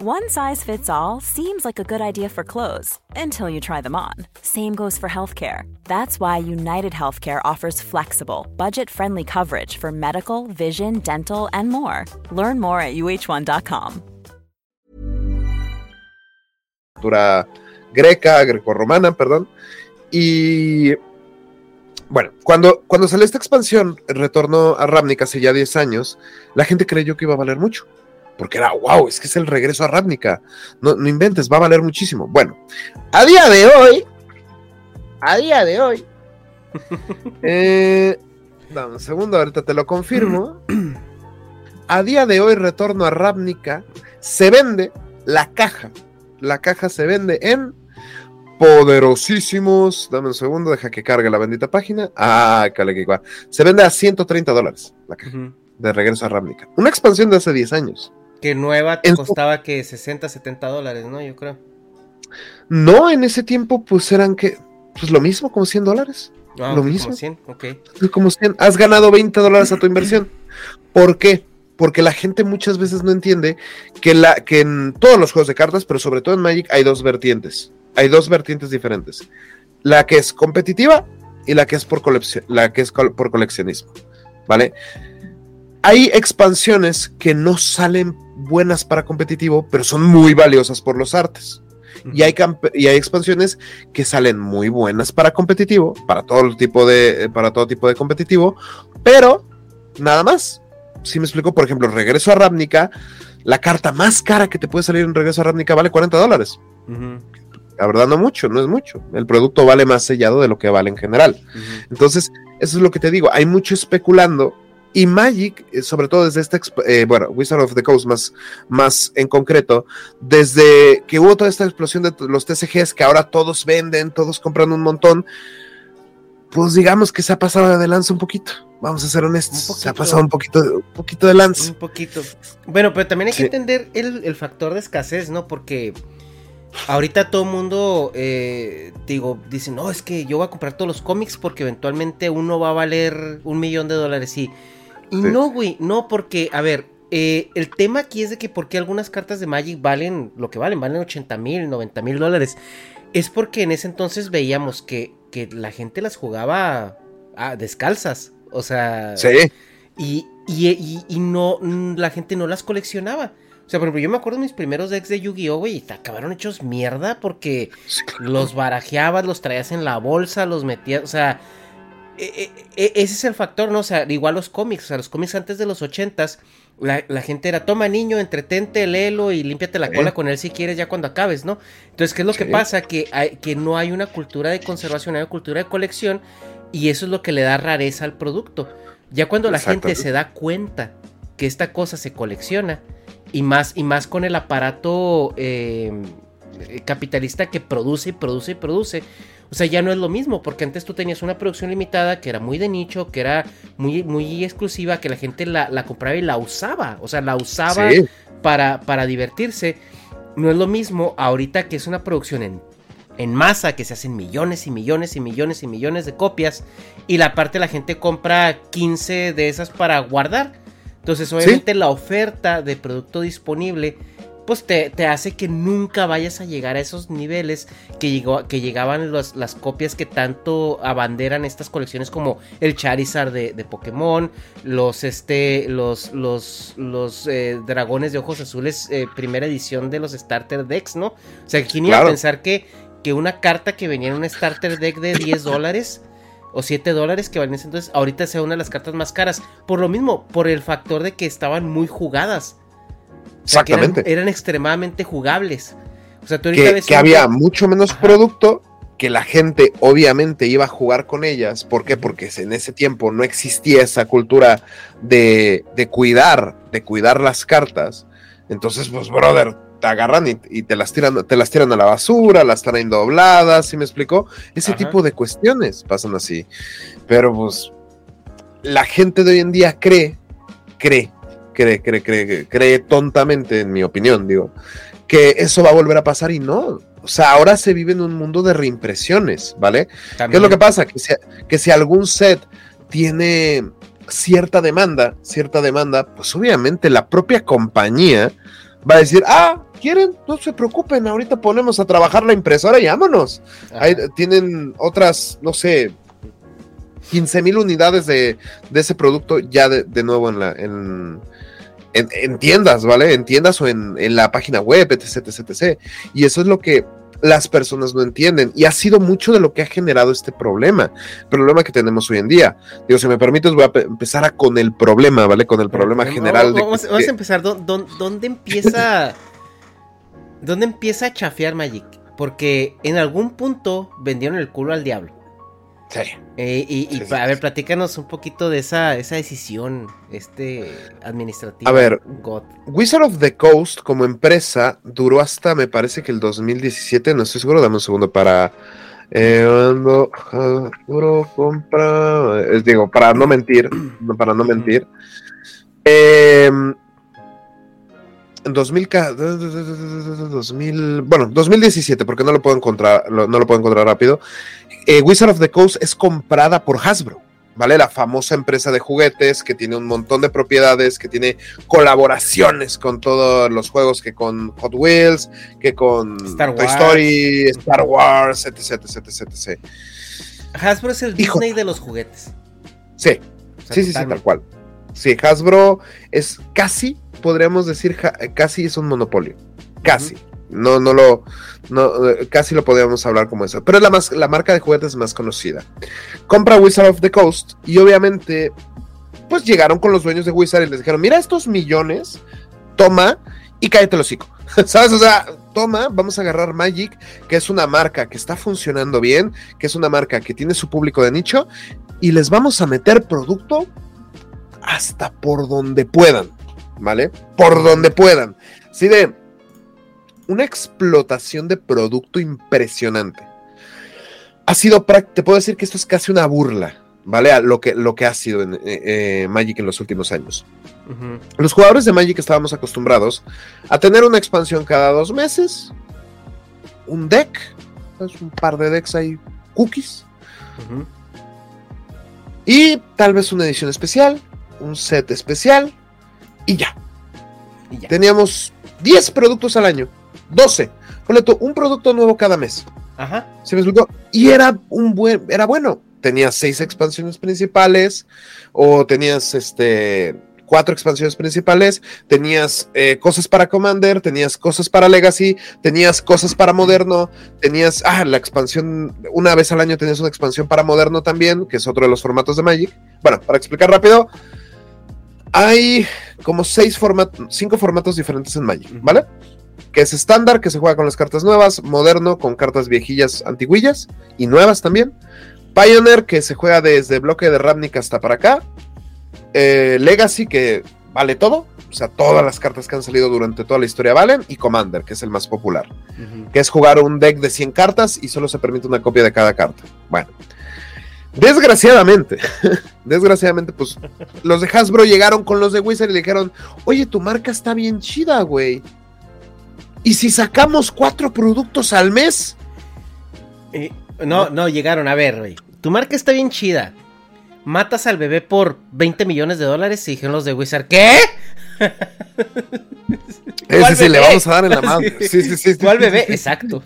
One size fits all seems like a good idea for clothes until you try them on. Same goes for healthcare. That's why United Healthcare offers flexible, budget friendly coverage for medical, vision, dental, and more. Learn more at uh1.com. cultura greca, grecorromana, perdón. Y bueno, cuando, cuando salió esta expansión, el retorno a Ravnica hace ya 10 años, la gente creyó que iba a valer mucho. Porque era, wow, es que es el regreso a Ravnica. No, no inventes, va a valer muchísimo. Bueno, a día de hoy, a día de hoy, eh, dame un segundo, ahorita te lo confirmo. A día de hoy, retorno a Ravnica, se vende la caja. La caja se vende en poderosísimos. Dame un segundo, deja que cargue la bendita página. Ah, calequicua. Se vende a 130 dólares la caja de regreso a Ravnica. Una expansión de hace 10 años. Que nueva te En- costaba que 60, 70 dólares, ¿no? Yo creo. No, en ese tiempo, pues eran que. Pues lo mismo, como 100 dólares. Ah, Lo mismo. Como 100, ok. Como 100. Has ganado 20 dólares a tu inversión. ¿Por qué? Porque la gente muchas veces no entiende que, la, que en todos los juegos de cartas, pero sobre todo en Magic, hay dos vertientes. Hay dos vertientes diferentes. La que es competitiva y la que es por, coleccio- la que es por coleccionismo. ¿Vale? Hay expansiones que no salen buenas para competitivo, pero son muy valiosas por los artes. Y hay, y hay expansiones que salen muy buenas para competitivo, para todo tipo de, eh, para todo tipo de competitivo, pero nada más. Si me explico, por ejemplo, Regreso a Ravnica, la carta más cara que te puede salir en Regreso a Ravnica vale 40 dólares. La verdad no mucho, no es mucho. El producto vale más sellado de lo que vale en general. Entonces, eso es lo que te digo. Hay mucho especulando. Y Magic, eh, sobre todo desde esta, exp- eh, bueno, Wizard of the Coast más, más en concreto, desde que hubo toda esta explosión de los TCGs que ahora todos venden, todos compran un montón, pues digamos que se ha pasado de lanza un poquito. Vamos a ser honestos. Se ha pasado un poquito, de- un poquito de lanza. Un poquito. Bueno, pero también hay que entender el, el factor de escasez, ¿no? Porque ahorita todo el mundo, eh, digo, dice, no, es que yo voy a comprar todos los cómics porque eventualmente uno va a valer un millón de dólares. Y, y Sí. no, güey, no, porque, a ver, eh, el tema aquí es de que por qué algunas cartas de Magic valen lo que valen, valen 80 mil, 90 mil dólares. Es porque en ese entonces veíamos que, que la gente las jugaba ah, descalzas. O sea, Sí, y, y, y- y no, la gente no las coleccionaba. O sea, por ejemplo, yo me acuerdo de mis primeros decks de Yu-Gi-Oh, güey, y te acabaron hechos mierda porque los barajeabas, los traías en la bolsa, los metías, o sea, e- e- e- ese es el factor, ¿no? O sea, igual los cómics, o sea, los cómics antes de los ochentas, la, la gente era, toma niño, entretente, léelo y límpiate la cola con él si quieres ya cuando acabes, ¿no? Entonces, ¿qué es lo que pasa? Que, hay- que no hay una cultura de conservación, hay una cultura de colección y eso es lo que le da rareza al producto. Ya cuando la gente se da cuenta que esta cosa se colecciona y más, y más con el aparato eh, capitalista que produce y produce y produce. O sea, ya no es lo mismo, porque antes tú tenías una producción limitada que era muy de nicho, que era muy, muy exclusiva, que la gente la, la compraba y la usaba. O sea, la usaba Sí. para, para divertirse. No es lo mismo ahorita que es una producción en, en masa, que se hacen millones y millones y millones y millones de copias. Y la parte la gente compra 15 de esas para guardar. Entonces, obviamente, la oferta de producto disponible, pues te, te hace que nunca vayas a llegar a esos niveles que, llegó, que llegaban los- las copias que tanto abanderan estas colecciones como el Charizard de, de Pokémon, los, este, los, los, los eh, dragones de ojos azules, eh, primera edición de los Starter Decks, ¿no? O sea, ¿quién iba a pensar que, que una carta que venía en un Starter Deck de 10 dólares o 7 dólares que valían entonces, ahorita sea una de las cartas más caras. Por lo mismo, por el factor de que estaban muy jugadas. Sea, que eran- Exactamente. eran, extremadamente jugables. O sea, tú ahorita que, ves que había mucho menos Ajá. producto, que la gente obviamente iba a jugar con ellas. ¿Por qué? Porque en ese tiempo no existía esa cultura de, de cuidar, de cuidar las cartas. Entonces, pues, brother, te agarran y, y te las tiran, te las tiran a la basura, las traen dobladas, ¿sí me explicó? Ese Ajá. tipo de cuestiones pasan así. Pero pues, la gente de hoy en día cree, cree, cree, cree, cree, cree tontamente, en mi opinión, digo, que eso va a volver a pasar y no. O sea, ahora se vive en un mundo de reimpresiones, ¿vale? ¿Qué es lo que pasa? Que si, que si algún set tiene cierta demanda, cierta demanda, pues obviamente la propia compañía va a decir, ah, quieren, no se preocupen, ahorita ponemos a trabajar la impresora y vámonos. Ahí tienen otras, no sé, 15 mil unidades de, de ese producto ya de, de nuevo en la... En, en, en tiendas, ¿vale? En tiendas o en, en la página web, etc, etc, etc. Y eso es lo que las personas no entienden. Y ha sido mucho de lo que ha generado este problema. Problema que tenemos hoy en día. Digo, si me permites, voy a pe- empezar a con el problema, ¿vale? Con el problema general. de Vamos, que- vamos a empezar. ¿Dó- dó- ¿Dónde empieza? ¿Dónde empieza a chafear Magic? Porque en algún punto vendieron el culo al diablo. Sí. Eh, y, Sí, a ver, platícanos un poquito de esa, esa decisión este, administrativa. A ver. God. Wizard of the Coast como empresa duró hasta, me parece que el 2017, no estoy seguro, dame un segundo para... Eh, ando- duró compra... digo, para no mentir, para no mentir. Eh, en 2000, ca- 2000, bueno, 2017, porque no lo puedo encontrar, no lo puedo encontrar rápido. Eh, Wizard of the Coast es comprada por Hasbro, ¿vale? La famosa empresa de juguetes que tiene un montón de propiedades, que tiene colaboraciones con todos los juegos, que con Hot Wheels, que con Star Toy Wars. Story, Star Wars, etc, etc, etc, etc. Hasbro es el Hijo. Disney de los juguetes. Sí, O sea, sí, sí, sí, tal cual. Sí, Hasbro es casi, podríamos decir, casi es un monopolio. Casi. No, no lo, no, eh, casi lo podríamos hablar como eso. Pero es la, más, la marca de juguetes más conocida. Compra Wizard of the Coast y obviamente, pues llegaron con los dueños de Wizard y les dijeron, mira estos millones, toma y cállate el hocico. ¿Sabes? O sea, toma, vamos a agarrar Magic, que es una marca que está funcionando bien, que es una marca que tiene su público de nicho, y les vamos a meter producto hasta por donde puedan, ¿vale? Por donde puedan. Sí, de una explotación de producto impresionante. Ha sido, te puedo decir que esto es casi una burla, ¿vale? A lo que, lo que ha sido en, eh, eh, Magic en los últimos años. Los jugadores de Magic estábamos acostumbrados a tener una expansión cada dos meses, un deck, ¿sabes? un par de decks ahí, cookies, y tal vez una edición especial, un set especial, y ya. Y ya. Teníamos 10 productos al año, 12. Ponle tú, un producto nuevo cada mes. Ajá. ¿Se me explicó? Y era un buen, era bueno. Tenías seis expansiones principales, o tenías este cuatro expansiones principales, tenías eh, cosas para Commander, tenías cosas para Legacy, tenías cosas para Moderno, tenías, ah, la expansión, una vez al año tenías una expansión para Moderno también, que es otro de los formatos de Magic. Bueno, para explicar rápido, hay como seis formatos, cinco formatos diferentes en Magic. ¿vale? Que es estándar, que se juega con las cartas nuevas, moderno, con cartas viejillas, antiguillas y nuevas también. Pioneer, que se juega desde bloque de Ravnica hasta para acá. Eh, Legacy, que vale todo. O sea, todas las cartas que han salido durante toda la historia valen. Y Commander, que es el más popular. Que es jugar un deck de 100 cartas y solo se permite una copia de cada carta. Bueno. Desgraciadamente, desgraciadamente, pues los de Hasbro llegaron con los de Wizard y le dijeron, oye, tu marca está bien chida, güey. ¿Y si sacamos cuatro productos al mes? Eh, no, no, llegaron. A ver, güey. Tu marca está bien chida. Matas al bebé por 20 millones de dólares y dijeron los de Wizard. ¿Qué? Ese ¿Cuál sí, le bebé? vamos a dar en la madre. Sí, sí, sí. sí. ¿Cuál bebé? Exacto.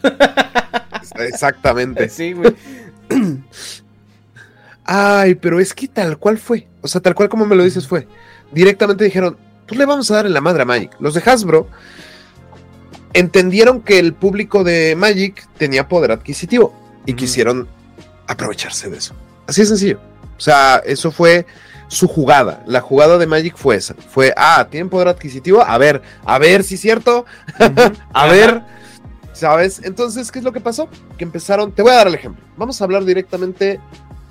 Exactamente. Sí, güey. Ay, pero es que tal cual fue. O sea, tal cual como me lo dices fue. Directamente dijeron, pues le vamos a dar en la madre a Magic. Los de Hasbro entendieron que el público de Magic tenía poder adquisitivo y quisieron aprovecharse de eso. Así de sencillo. O sea, eso fue su jugada. La jugada de Magic fue esa. Fue, ah, ¿tienen poder adquisitivo? A ver, a ver si es cierto. a ver, ¿sabes? Entonces, ¿qué es lo que pasó? Que empezaron, te voy a dar el ejemplo. Vamos a hablar directamente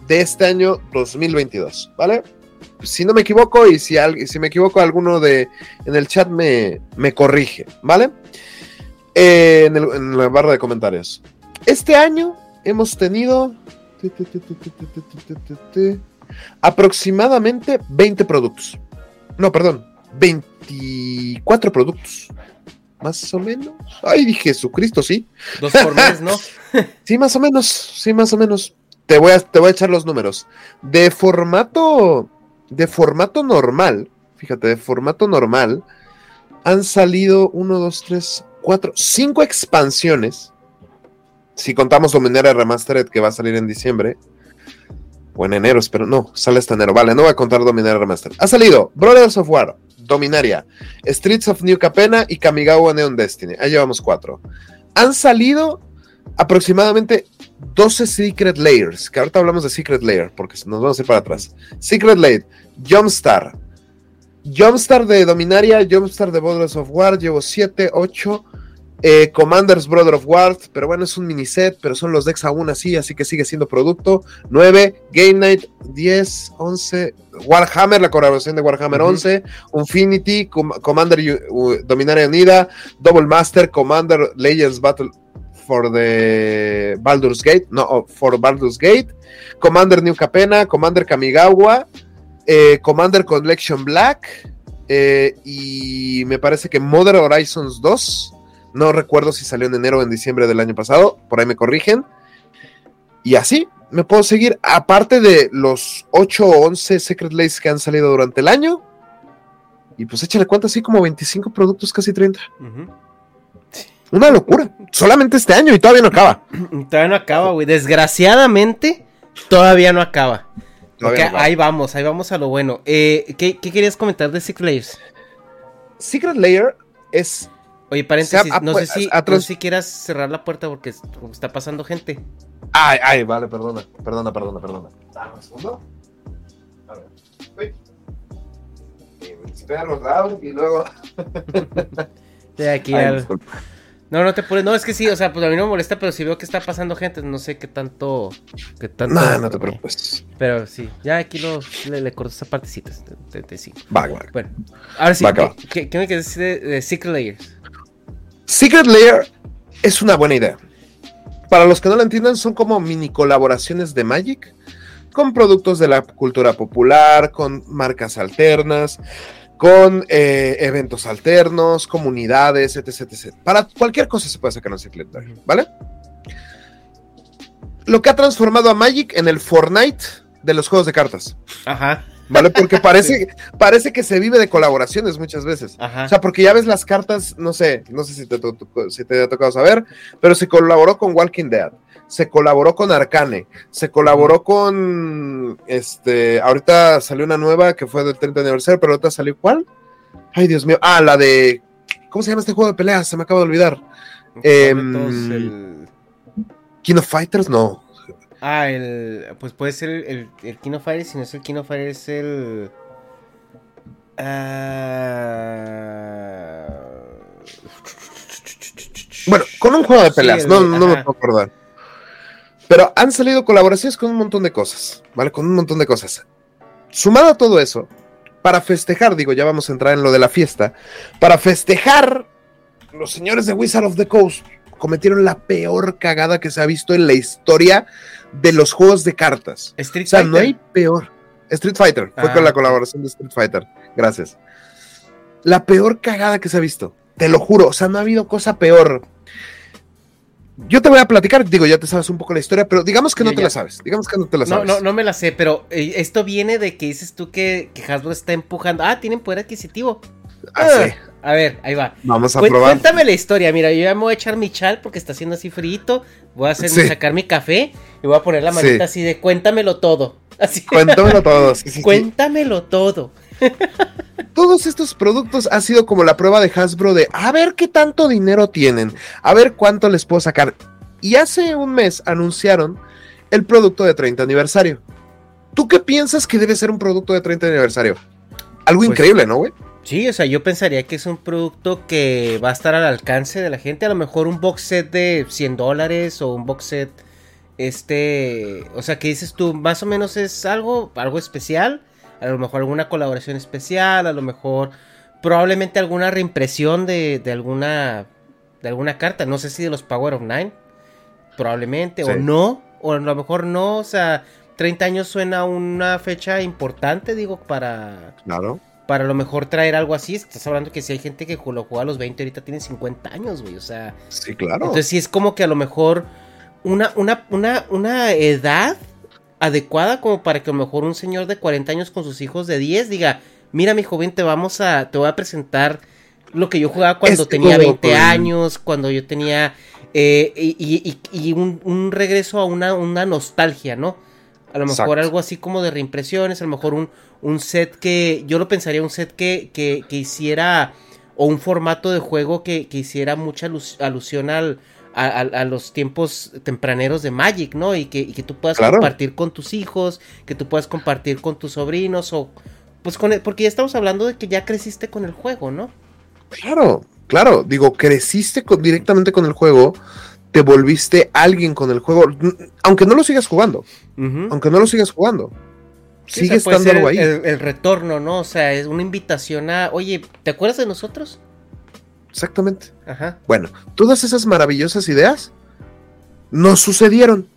de este año 2022, ¿vale? Si no me equivoco y si, si me equivoco alguno de en el chat me, me corrige, ¿vale? Eh, en, en la barra de comentarios. Este año hemos tenido aproximadamente 20 productos. No, perdón, 24 productos. Más o menos. Ay, dije Jesucristo, sí. Dos por mes, ¿no? sí, más o menos. Sí, más o menos. Te voy a, te voy a echar los números. De formato. De formato normal. Fíjate, de formato normal. Han salido 1, 2, 3, 4, 5 expansiones. Si contamos Dominaria Remastered que va a salir en diciembre o en enero, pero no, sale hasta enero. Vale, no voy a contar Dominaria Remastered. Ha salido Brothers of War, Dominaria, Streets of New Capena y Kamigawa Neon Destiny. Ahí llevamos cuatro. Han salido aproximadamente 12 Secret Layers, que ahorita hablamos de Secret Layer, porque nos vamos a ir para atrás. Secret Layer, Jumpstar, Jumpstar de Dominaria, Jumpstar de Brothers of War, llevo 7, 8, eh, Commanders Brother of War, pero bueno, es un mini set, pero son los decks aún así, así que sigue siendo producto. 9, Game Night, 10, 11, Warhammer, la colaboración de Warhammer 11, Infinity, Commander Dominaria Unida, Double Master, Commander Legends Battle for the Baldur's Gate, no, for Baldur's Gate, Commander New Capena, Commander Kamigawa, eh, Commander Collection Black, eh, y me parece que Modern Horizons 2. No recuerdo si salió en enero o en diciembre del año pasado, por ahí me corrigen. Y así me puedo seguir, aparte de los 8 o 11 Secret Lays que han salido durante el año. Y pues échale cuenta, así como 25 productos, casi 30. Una locura. Solamente este año y todavía no acaba. todavía no acaba, güey. Desgraciadamente, todavía no acaba. ahí vamos, ahí vamos a lo bueno. Eh, ¿qué, querías comentar de Secret Layers? Secret Layer es Oye, paréntesis, no, sé si, no si quieras cerrar la puerta porque está pasando gente. Ay, ay, vale, perdona, perdona, perdona, perdona. Dame un segundo. A ver. Uy. Y los lados y luego. De aquí al... No, no te pones. No, es que sí, o sea, pues a mí no me molesta, pero si veo que está pasando gente, no sé qué tanto. Qué tanto no, no te preocupes. Pero sí, ya aquí lo, le, le corto esa partecita. Te, te, sí. Va, va. Bueno, ahora sí, ¿qué, ¿qué, me quieres decir de, de Secret Layers? Secret Layer es una buena idea. Para los que no lo entiendan, son como mini colaboraciones de Magic con productos de la cultura popular, con marcas alternas, con eh, eventos alternos, comunidades, etc, etc. Para cualquier cosa se puede sacar un Secret Layer, ¿vale? Lo que ha transformado a Magic en el Fortnite de los juegos de cartas. Ajá. ¿Vale? Porque parece, parece que se vive de colaboraciones muchas veces. O sea, porque ya ves las cartas, no sé, no sé si te, si te ha tocado saber, pero se colaboró con Walking Dead, se colaboró con Arcane, se colaboró con, este, ahorita salió una nueva que fue del 30 aniversario, pero ahorita salió ¿cuál? Ay, Dios mío, ah, la de, ¿cómo se llama este juego de peleas? Se me acaba de olvidar. Eh, King of Fighters, no. Ah, el. Pues puede ser el, el, King of Fire, si no es el King of Fire, es el. Uh... Bueno, con un juego de peleas, no, no me puedo acordar. Pero han salido colaboraciones con un montón de cosas, ¿vale? Con un montón de cosas. Sumado a todo eso, para festejar, digo, ya vamos a entrar en lo de la fiesta, para festejar, los señores de Wizard of the Coast cometieron la peor cagada que se ha visto en la historia de los juegos de cartas. Street o sea, no hay peor. Street Fighter, fue con la ah. colaboración de Street Fighter. Gracias. La peor cagada que se ha visto. Te lo juro, o sea, no ha habido cosa peor. Yo te voy a platicar, digo, ya te sabes un poco la historia, pero digamos que no te la sabes. Digamos que no te la sabes. No, no, no me la sé, pero eh, esto viene de que dices tú que, que Hasbro está empujando. Ah, tienen poder adquisitivo. Ah, sí. A ver, ahí va. Vamos a probar. Cuéntame la historia. Mira, yo ya me voy a echar mi chal porque está haciendo así frío. Voy a hacer, sacar mi café y voy a poner la manita así de cuéntamelo todo. Así. Cuéntamelo todo. cuéntamelo todo. Todos estos productos ha sido como la prueba de Hasbro de a ver qué tanto dinero tienen, a ver cuánto les puedo sacar. Y hace un mes anunciaron el producto de 30 aniversario. ¿Tú qué piensas que debe ser un producto de 30 aniversario? Algo Pues- increíble, ¿no, güey? Sí, o sea, yo pensaría que es un producto que va a estar al alcance de la gente. A lo mejor un box set de 100 dólares o un box set, este, o sea, que dices tú, más o menos es algo, algo especial. A lo mejor alguna colaboración especial, a lo mejor probablemente alguna reimpresión de, de alguna, de alguna carta. No sé si de los Power of Nine, probablemente, Sí. o no, o a lo mejor no, o sea, 30 años suena una fecha importante, digo, para Claro. Para a lo mejor traer algo así. Estás hablando que si hay gente que lo juega a los 20, ahorita tiene 50 años, güey. O sea, Sí, claro. entonces sí es como que a lo mejor una, una, una, una edad adecuada como para que a lo mejor un señor de 40 años con sus hijos de 10 diga, mira mi joven, te vamos a, te voy a presentar lo que yo jugaba cuando Este tenía juego 20 con- años, cuando yo tenía, eh, y, y- y- y un, un regreso a una, una nostalgia, ¿no? A lo mejor Exacto. algo así como de reimpresiones, a lo mejor un, un set que, yo lo pensaría un set que, que, que hiciera, o un formato de juego que, que hiciera mucha alus- alusión al, a, a- a los tiempos tempraneros de Magic, ¿no? Y que, y que tú puedas Claro. compartir con tus hijos, que tú puedas compartir con tus sobrinos, o pues con el- porque ya estamos hablando de que ya creciste con el juego, ¿no? Claro, claro. Digo, creciste con- directamente con el juego, te volviste alguien con el juego, aunque no lo sigas jugando, aunque no lo sigas jugando. Sí, Sigue estando algo ahí. el- el retorno, ¿no? O sea, es una invitación a, oye, ¿te acuerdas de nosotros? Exactamente. Ajá. Bueno, todas esas maravillosas ideas no sucedieron.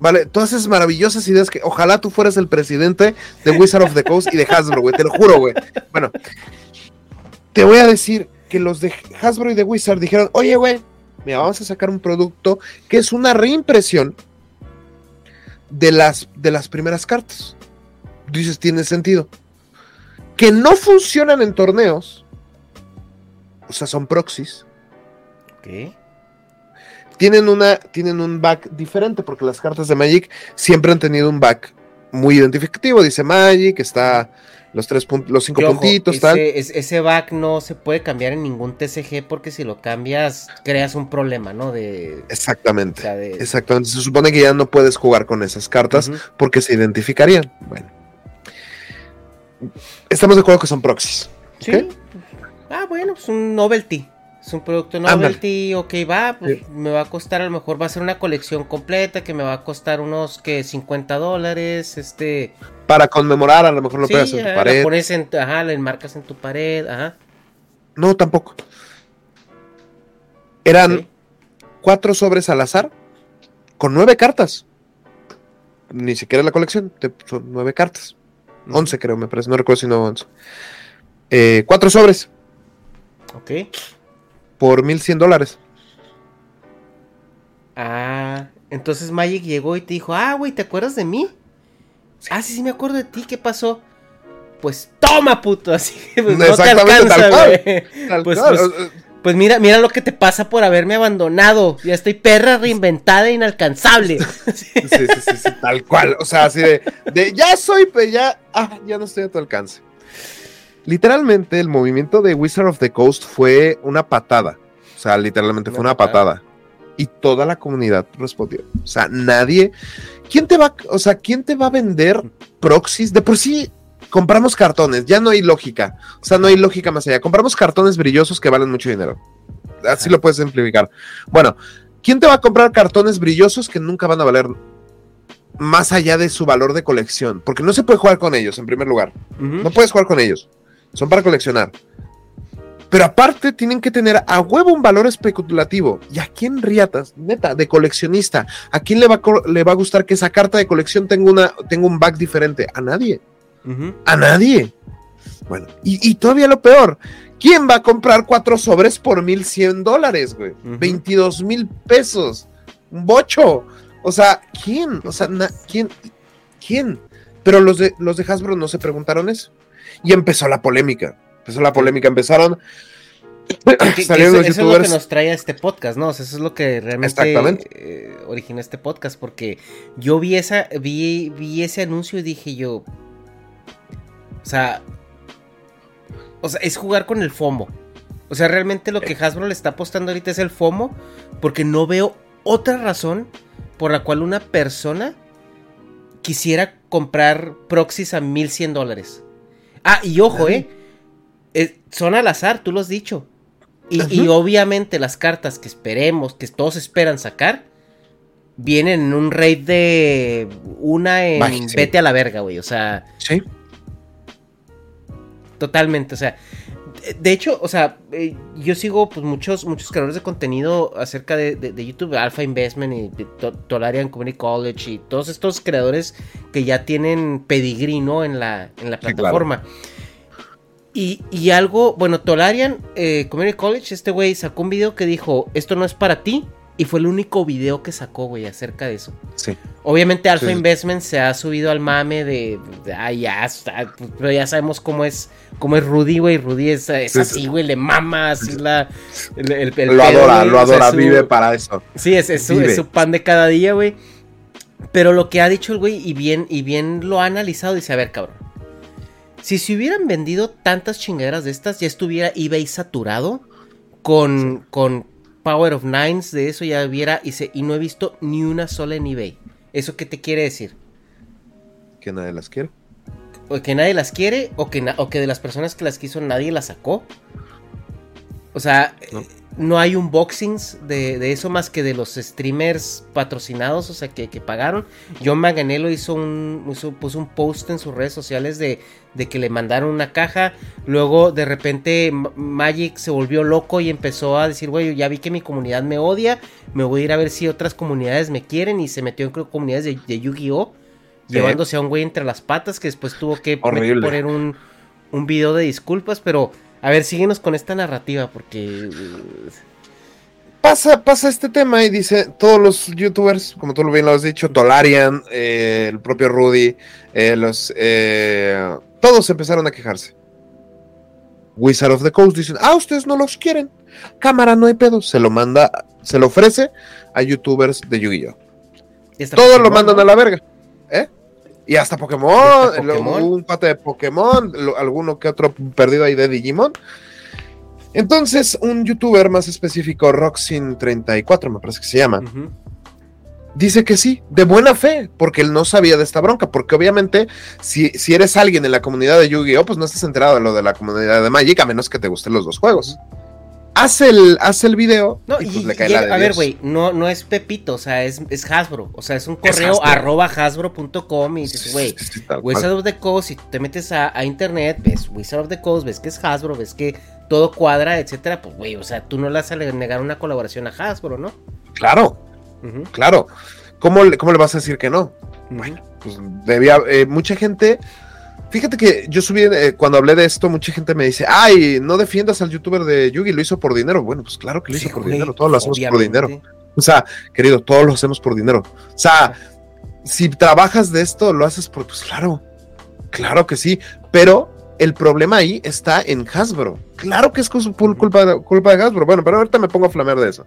Vale, todas esas maravillosas ideas que ojalá tú fueras el presidente de Wizard of the Coast y de Hasbro, güey, te lo juro, güey. Bueno, te voy a decir que los de Hasbro y de Wizard dijeron, oye, güey, mira, vamos a sacar un producto que es una reimpresión de las, de las primeras cartas. Dices, tiene sentido. Que no funcionan en torneos, o sea, son proxies Ok. tienen una tienen un back diferente porque las cartas de Magic siempre han tenido un back muy identificativo. Dice Magic está los tres los cinco ojo, puntitos tal. ese, es- ese back no se puede cambiar en ningún TCG porque si lo cambias creas un problema, ¿no? De, o exactamente sea, de- exactamente. Se supone que ya no puedes jugar con esas cartas porque se identificarían. Bueno. Estamos de acuerdo que son proxies Sí. Ah, bueno, es un novelty. Es un producto novelty, ok, va, pues Sí. me va a costar, a lo mejor va a ser una colección completa que me va a costar unos que 50 dólares, este... para conmemorar a lo mejor lo sí, pegas en tu pared pones en, ajá, la enmarcas en tu pared, ajá. no tampoco eran cuatro sobres al azar con nueve cartas. Ni siquiera la colección, te- son nueve cartas. Once creo, me parece, no recuerdo si no once. Eh, cuatro sobres Ok. Por mil cien dólares. Ah, entonces Magic llegó y te dijo, ah, güey, ¿te acuerdas de mí? Ah, sí, sí, me acuerdo de ti, ¿qué pasó? Pues toma, puto, así que pues, no te tal alcanza, cual. güey. Tal Pues, cual, pues, Pues mira, mira lo que te pasa por haberme abandonado. Ya estoy perra reinventada e inalcanzable. sí, sí, sí, sí, tal cual. O sea, así de, de, ya soy, pero ya, ah, ya no estoy a tu alcance. Literalmente, el movimiento de Wizard of the Coast fue una patada. O sea, literalmente fue Una patada. Y toda la comunidad respondió. O sea, nadie. ¿Quién te va, o sea, quién te va a vender proxies? De por sí compramos cartones, ya no hay lógica. O sea, no hay lógica más allá. Compramos cartones brillosos que valen mucho dinero. Así lo puedes simplificar. Bueno, ¿quién te va a comprar cartones brillosos que nunca van a valer más allá de su valor de colección? Porque no se puede jugar con ellos, en primer lugar. No puedes jugar con ellos. Son para coleccionar. Pero aparte tienen que tener a huevo un valor especulativo. ¿Y a quién riatas? Neta, de coleccionista. ¿A quién le va le va a gustar que esa carta de colección tenga, una, tenga un back diferente? A nadie. A nadie. Bueno, y, y todavía lo peor. ¿Quién va a comprar cuatro sobres por mil cien dólares, güey? Ujú. 22 mil pesos. Un bocho. O sea, ¿quién? O sea, na- ¿quién? ¿Quién? Pero los de, los de Hasbro no se preguntaron eso. Y empezó la polémica. Empezó la polémica. Empezaron. Que- que salieron eso, los eso es lo que nos trae a este podcast, ¿no? O sea, eso es lo que realmente eh, originó este podcast. Porque yo vi esa, vi, vi ese anuncio y dije yo. O sea. O sea, es jugar con el FOMO. O sea, realmente lo que Hasbro le está apostando ahorita es el FOMO. Porque no veo otra razón por la cual una persona quisiera comprar proxies a 1100 dólares. Ah, y ojo, eh, eh, Son al azar, tú lo has dicho. Y, y obviamente las cartas que esperemos, que todos esperan sacar, vienen en un raid de una en sí. vete a la verga, güey. O sea, Sí. totalmente. O sea, de- hecho, o sea, eh, yo sigo pues muchos, muchos creadores de contenido acerca de, de- de YouTube, Alpha Investment y To- Tolarian Community College y todos estos creadores que ya tienen pedigrí, ¿no? En la, en la Sí, claro. plataforma. Y, y algo, bueno, Tolarian eh, Community College, este güey sacó un video que dijo, esto no es para ti. Y fue el único video que sacó, güey, acerca de eso. Sí. Obviamente Alpha Sí. Investment se ha subido al mame de, de, ah, ya, está, pero ya sabemos cómo es, cómo es Rudy, güey. Rudy es, es Sí, así, sí. güey, le mama, así la, el, el- el lo pedo, adora, lo o sea, adora, su- vive para eso. Sí, es, es su, Vive. es su pan de cada día, güey. Pero lo que ha dicho el güey, y bien, y bien lo ha analizado, dice, a ver, cabrón. Si se hubieran vendido tantas chingaderas de estas, ya estuviera eBay saturado con, con Power of Nines, de eso ya hubiera, y, se- y no he visto ni una sola en eBay. ¿Eso qué te quiere decir? Que nadie las quiere. O que nadie las quiere o que, o que de las personas que las quiso nadie las sacó. O sea, No. hay unboxings de, de eso más que de los streamers patrocinados, o sea, que, que pagaron. John Manganello hizo un, hizo- puso un post en sus redes sociales de, de que le mandaron una caja. Luego, de repente, Magic se volvió loco y empezó a decir, güey, ya vi que mi comunidad me odia, me voy a ir a ver si otras comunidades me quieren. Y se metió en comunidades de, de Yu-Gi-Oh! Llevándose a un güey entre las patas que después tuvo que Horrible. poner un, un video de disculpas, pero a ver, síguenos con esta narrativa porque... Pasa, pasa este tema y dice, todos los youtubers, como tú lo bien lo has dicho, Tolarian, eh, el propio Rudy, eh, los, eh, todos empezaron a quejarse. Wizard of the Coast dicen, ah, ustedes no los quieren. Cámara, no hay pedo. Se lo manda, se lo ofrece a youtubers de Yu-Gi-Oh! Todos lo mandan a la verga. Y hasta Pokémon, hasta lo- Pokémon. un pate de Pokémon, lo- alguno que otro perdido ahí de Digimon. Entonces, un youtuber más específico, Roxin34, me parece que se llama, dice que sí, de buena fe, porque él no sabía de esta bronca, porque obviamente si, si eres alguien en la comunidad de Yu-Gi-Oh, pues no estás enterado de lo de la comunidad de Magic, a menos que te gusten los dos juegos. Hace el, hace el video No, y y, pues le cae y- la de a ver, güey, no, no es Pepito, o sea, es, es Hasbro, o sea, es un Es correo Hasbro. arroba hasbro.com y dices, güey, Sí. Wizard of the Coast, si te metes a, a internet, ves Wizard of the Coast, ves que es Hasbro, ves que todo cuadra, etcétera, pues, güey, o sea, tú no le vas a negar una colaboración a Hasbro, ¿no? Claro, claro. ¿Cómo le, ¿Cómo le vas a decir que no? ujú. pues debía, eh, mucha gente, fíjate que yo subí, eh, cuando hablé de esto, mucha gente me dice, ay, no defiendas al youtuber de Yugi, lo hizo por dinero. Bueno, pues claro que lo hizo Sí, por güey, dinero, todos lo hacemos por dinero. O sea, querido, todos lo hacemos por dinero. O sea, si trabajas de esto, lo haces por, pues claro, claro que sí, pero el problema ahí está en Hasbro. Claro que es cul- cul- culpa, de- culpa de Hasbro. Bueno, pero ahorita me pongo a flamear de eso.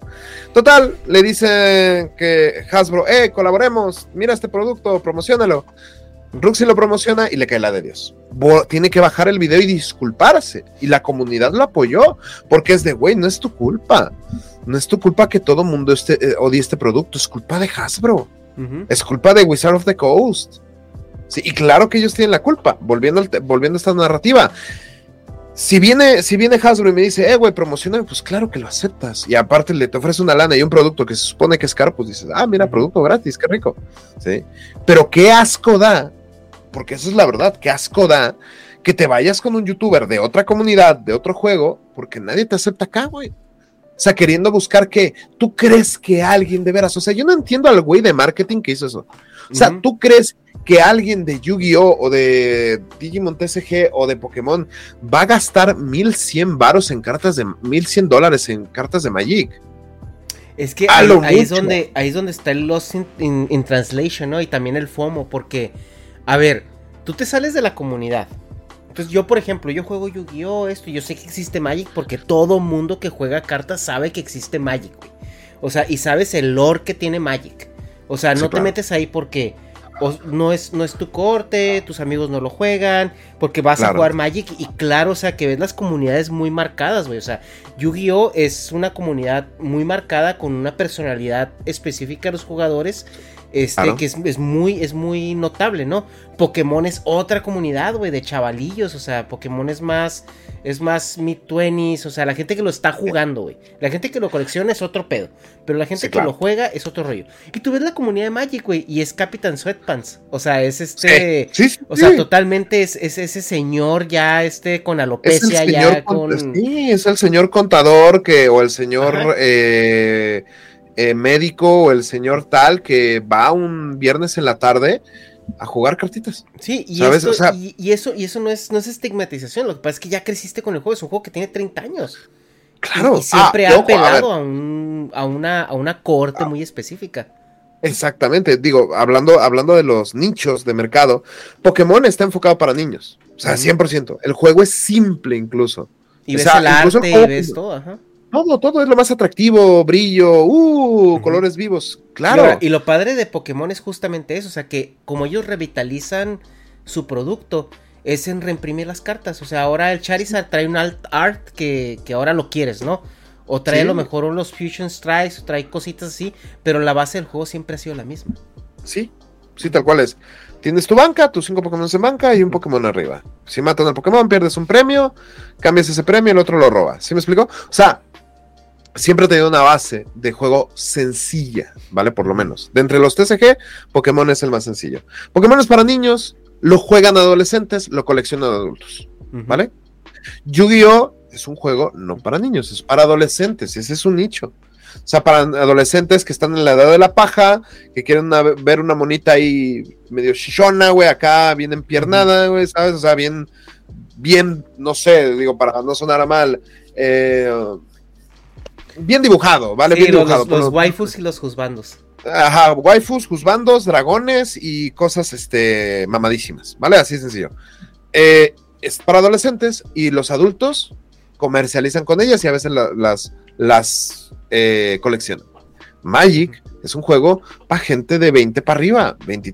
Total, le dicen que Hasbro, eh, colaboremos, mira este producto, promocionalo. Ruxy lo promociona y le cae la de Dios. Bo- tiene que bajar el video y disculparse. Y la comunidad lo apoyó, porque es de, güey, no es tu culpa. No es tu culpa que todo mundo este, eh, odie este producto, es culpa de Hasbro. Es culpa de Wizard of the Coast. Sí, y claro que ellos tienen la culpa. Volviendo, volviendo a esta narrativa. Si viene, si viene Hasbro y me dice, eh, güey, promociona, pues claro que lo aceptas. Y aparte le te ofrece una lana y un producto que se supone que es caro, pues dices, ah, mira, producto gratis, qué rico. Sí. Pero qué asco da, porque eso es la verdad, qué asco da que te vayas con un youtuber de otra comunidad, de otro juego, porque nadie te acepta acá, güey. O sea, queriendo buscar que tú crees que alguien de veras, o sea, yo no entiendo al güey de marketing que hizo eso. O sea, tú crees que alguien de Yu-Gi-Oh o de Digimon TCG o de Pokémon va a gastar 1100 varos en cartas de 1100 dólares en cartas de Magic. Es que ahí, es donde, ahí es donde está el Lost in, in- in Translation, ¿no? Y también el FOMO, porque, a ver, tú te sales de la comunidad. Entonces yo, por ejemplo, yo juego Yu-Gi-Oh! esto, y yo sé que existe Magic porque todo mundo que juega cartas sabe que existe Magic, güey. O sea, y sabes el lore que tiene Magic. O sea, Sí, no te metes ahí porque o- no, es, no es tu corte, tus amigos no lo juegan, porque vas a jugar Magic y claro, o sea, que ves las comunidades muy marcadas, güey. O sea, Yu-Gi-Oh! es una comunidad muy marcada con una personalidad específica de los jugadores Este, Claro. que es, es muy, es muy notable, ¿no? Pokémon es otra comunidad, güey, de chavalillos. O sea, Pokémon es más, es más mid-20s. O sea, la gente que lo está jugando, güey. La gente que lo colecciona es otro pedo. Pero la gente Sí, que claro. lo juega es otro rollo. Y tú ves la comunidad de Magic, güey, y es Captain Sweatpants. O sea, es este. Sí, sí, O sea, totalmente es, es ese señor ya, este, con alopecia, ya con- con. sí, es el señor contador que, o el señor Ajá. eh, eh, médico, o el señor tal que va un viernes en la tarde a jugar cartitas. Sí, y, ¿Sabes? esto- O sea- y, y eso, y eso no es, no es estigmatización, lo que pasa es que ya creciste con el juego, es un juego que tiene 30 años. Claro. Y, y siempre Ah, ha a apelado a, un, a, una, a una corte muy específica. Exactamente, digo, hablando, hablando de los nichos de mercado, Pokémon está enfocado para niños, o sea, Ujú. 100%. El juego es simple incluso. Y O ves sea, el arte el y ves todo, ajá. Todo, todo es lo más atractivo, brillo, uh, colores vivos, claro. ahora- y lo padre de Pokémon es justamente eso, o sea que como ellos revitalizan su producto, es en reimprimir las cartas. O sea, ahora el Charizard trae un alt art que, que ahora lo quieres, ¿no? O trae Sí. a lo mejor unos Fusion Strikes, o trae cositas así, pero la base del juego siempre ha sido la misma. Sí, sí, tal cual es. Tienes tu banca, tus cinco Pokémon en banca y un Pokémon arriba. Si matan al Pokémon, pierdes un premio, cambias ese premio y el otro lo roba. ¿Sí me explico? O sea, siempre he tenido una base de juego sencilla, ¿vale? Por lo menos. De entre los TCG, Pokémon es el más sencillo. Pokémon es para niños, lo juegan adolescentes, lo coleccionan adultos, ¿vale? Yu-Gi-Oh! es un juego no para niños, es para adolescentes, ese es un nicho. O sea, para adolescentes que están en la edad de la paja, que quieren una- ver una monita ahí medio chichona, güey, acá bien empiernada, güey, ¿sabes? O sea, bien, bien, no sé, digo, para no sonar a mal, eh, bien dibujado, ¿vale? Sí, bien los, dibujado. los- waifus y los juzbandos. Ajá, waifus, juzbandos, dragones y cosas este, mamadísimas, ¿vale? Así de sencillo. Eh, es para adolescentes y los adultos comercializan con ellas y a veces la- las, las eh, coleccionan. Magic es un juego para gente de 20 para arriba, 20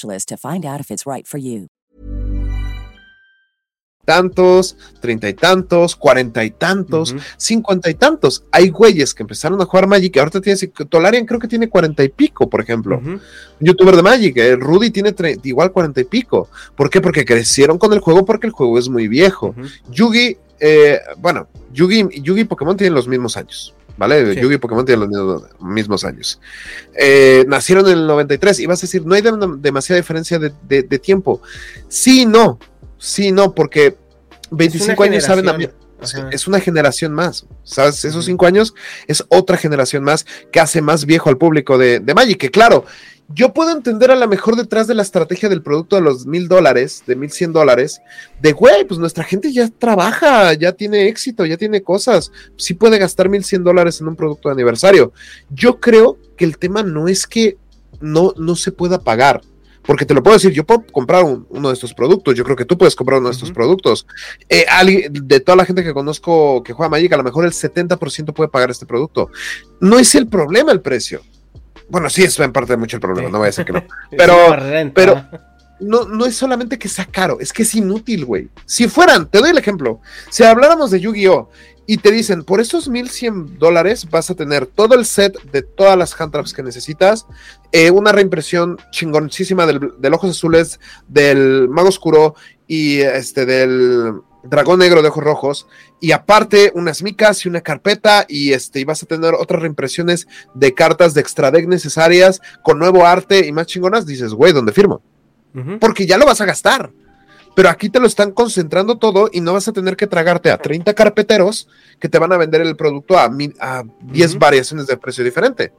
to find out if it's right for you. tantos, treinta y tantos, cuarenta y tantos, cincuenta y tantos. Hay güeyes que empezaron a jugar Magic ahorita tiene, Tolarian creo que tiene cuarenta y pico, por ejemplo. Un youtuber de Magic, eh, Rudy tiene igual cuarenta y pico. ¿Por qué? Porque crecieron con el juego porque el juego es muy viejo. Yugi, eh, bueno, Yugi, Yugi y Pokémon tienen los mismos años. ¿Vale? Sí. Yugi y Pokémon tienen los mismos, años. Eh, nacieron en el 93 y vas a decir, no hay dem- demasiada diferencia de, de- de tiempo. Sí, no. Sí, no, porque 25 años saben a. Ajá. Es una generación más, ¿sabes? Esos cinco años es otra generación más que hace más viejo al público de, de Magic. Que claro, yo puedo entender a lo mejor detrás de la estrategia del producto de los mil dólares, de mil cien dólares, de güey, pues nuestra gente ya trabaja, ya tiene éxito, ya tiene cosas, sí puede gastar mil cien dólares en un producto de aniversario. Yo creo que el tema no es que no, no se pueda pagar. Porque te lo puedo decir, yo puedo comprar un- uno de estos productos, yo creo que tú puedes comprar uno de estos productos. Eh, de toda la gente que conozco que juega Magic, a lo mejor el 70% puede pagar este producto. No es el problema el precio. Bueno, sí, es en parte mucho el problema, no voy a decir que no. Pero, pero no, no es solamente que sea caro, es que es inútil, güey. Si fueran, te doy el ejemplo, si habláramos de Yu-Gi-Oh! y te dicen, por esos 1100 dólares vas a tener todo el set de todas las hand traps que necesitas, eh, una reimpresión chingoncísima del, del Ojos Azules, del Mago Oscuro y este del Dragón Negro de Ojos Rojos, y aparte unas micas y una carpeta, y este, y vas a tener otras reimpresiones de cartas de extra deck necesarias, con nuevo arte y más chingonas, dices, güey, ¿dónde firmo? Porque ya lo vas a gastar. Pero aquí te lo están concentrando todo y no vas a tener que tragarte a 30 carpeteros que te van a vender el producto a, mi- a 10 Ujú. variaciones de precio diferente.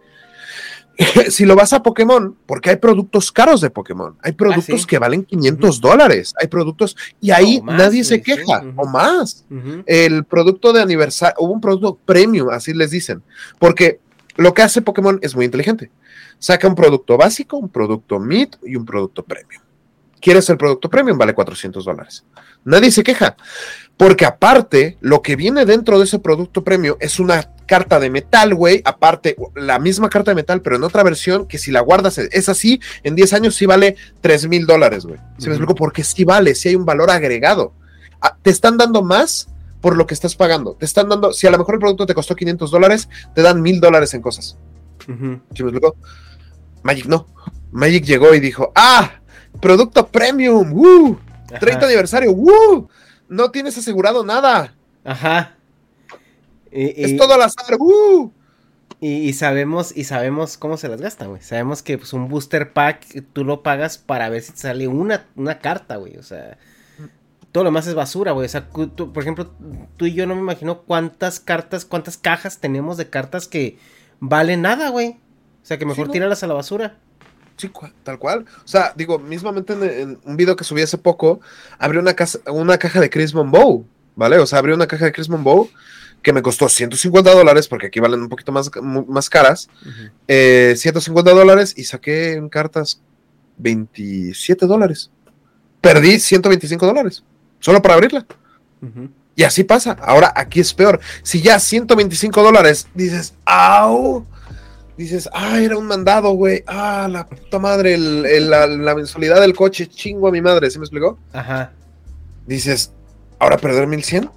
si lo vas a Pokémon, porque hay productos caros de Pokémon, hay productos sí. que valen 500 dólares, hay productos y ahí más, nadie se queja, o más el producto de aniversario, hubo un producto premium, así les dicen, porque lo que hace Pokémon es muy inteligente. Saca un producto básico, un producto mid y un producto premium. ¿Quieres el producto premium? Vale 400 dólares. Nadie se queja, porque aparte, lo que viene dentro de ese producto premium es una carta de metal, güey, aparte, la misma carta de metal, pero en otra versión, que si la guardas es así, en 10 años sí vale 3 mil dólares, güey. ¿Se me explico? Porque sí vale, sí hay un valor agregado. Ah, te están dando más por lo que estás pagando. Te están dando, si a lo mejor el producto te costó 500 dólares, te dan mil dólares en cosas. Ujú. ¿Sí me explico? Magic no. Magic llegó y dijo, ah, producto premium, ¡uh! 30 Ajá. aniversario, ¡uh! No tienes asegurado nada. Ajá. Y, Es todo al azar, ¡uh! y- y sabemos, y sabemos cómo se las gastan, güey. Sabemos que pues, un booster pack tú lo pagas para ver si te sale una, una carta, güey. O sea, todo lo más es basura, güey. O sea, tú- por ejemplo, tú y yo no me imagino cuántas cartas, cuántas cajas tenemos de cartas que valen nada, güey. O sea, que mejor ¿no? tírarlas a la basura. Sí, tal cual. O sea, digo, mismamente en, en un video que subí hace poco, abrí una, casa, una caja de Crismon Bow, ¿vale? O sea, abrí una caja de Crismon Bow que me costó 150 dólares, porque aquí valen un poquito más, más caras, eh, 150 dólares y saqué en cartas 27 dólares. Perdí 125 dólares, solo para abrirla. Y así pasa. Ahora aquí es peor. Si ya 125 dólares, dices, ¡au! Dices, ah, era un mandado, güey. Ah, la puta madre, el- el- la, la mensualidad del coche, chingo a mi madre, ¿se me explicó? Ajá. Dices, ¿ahora perder 1100?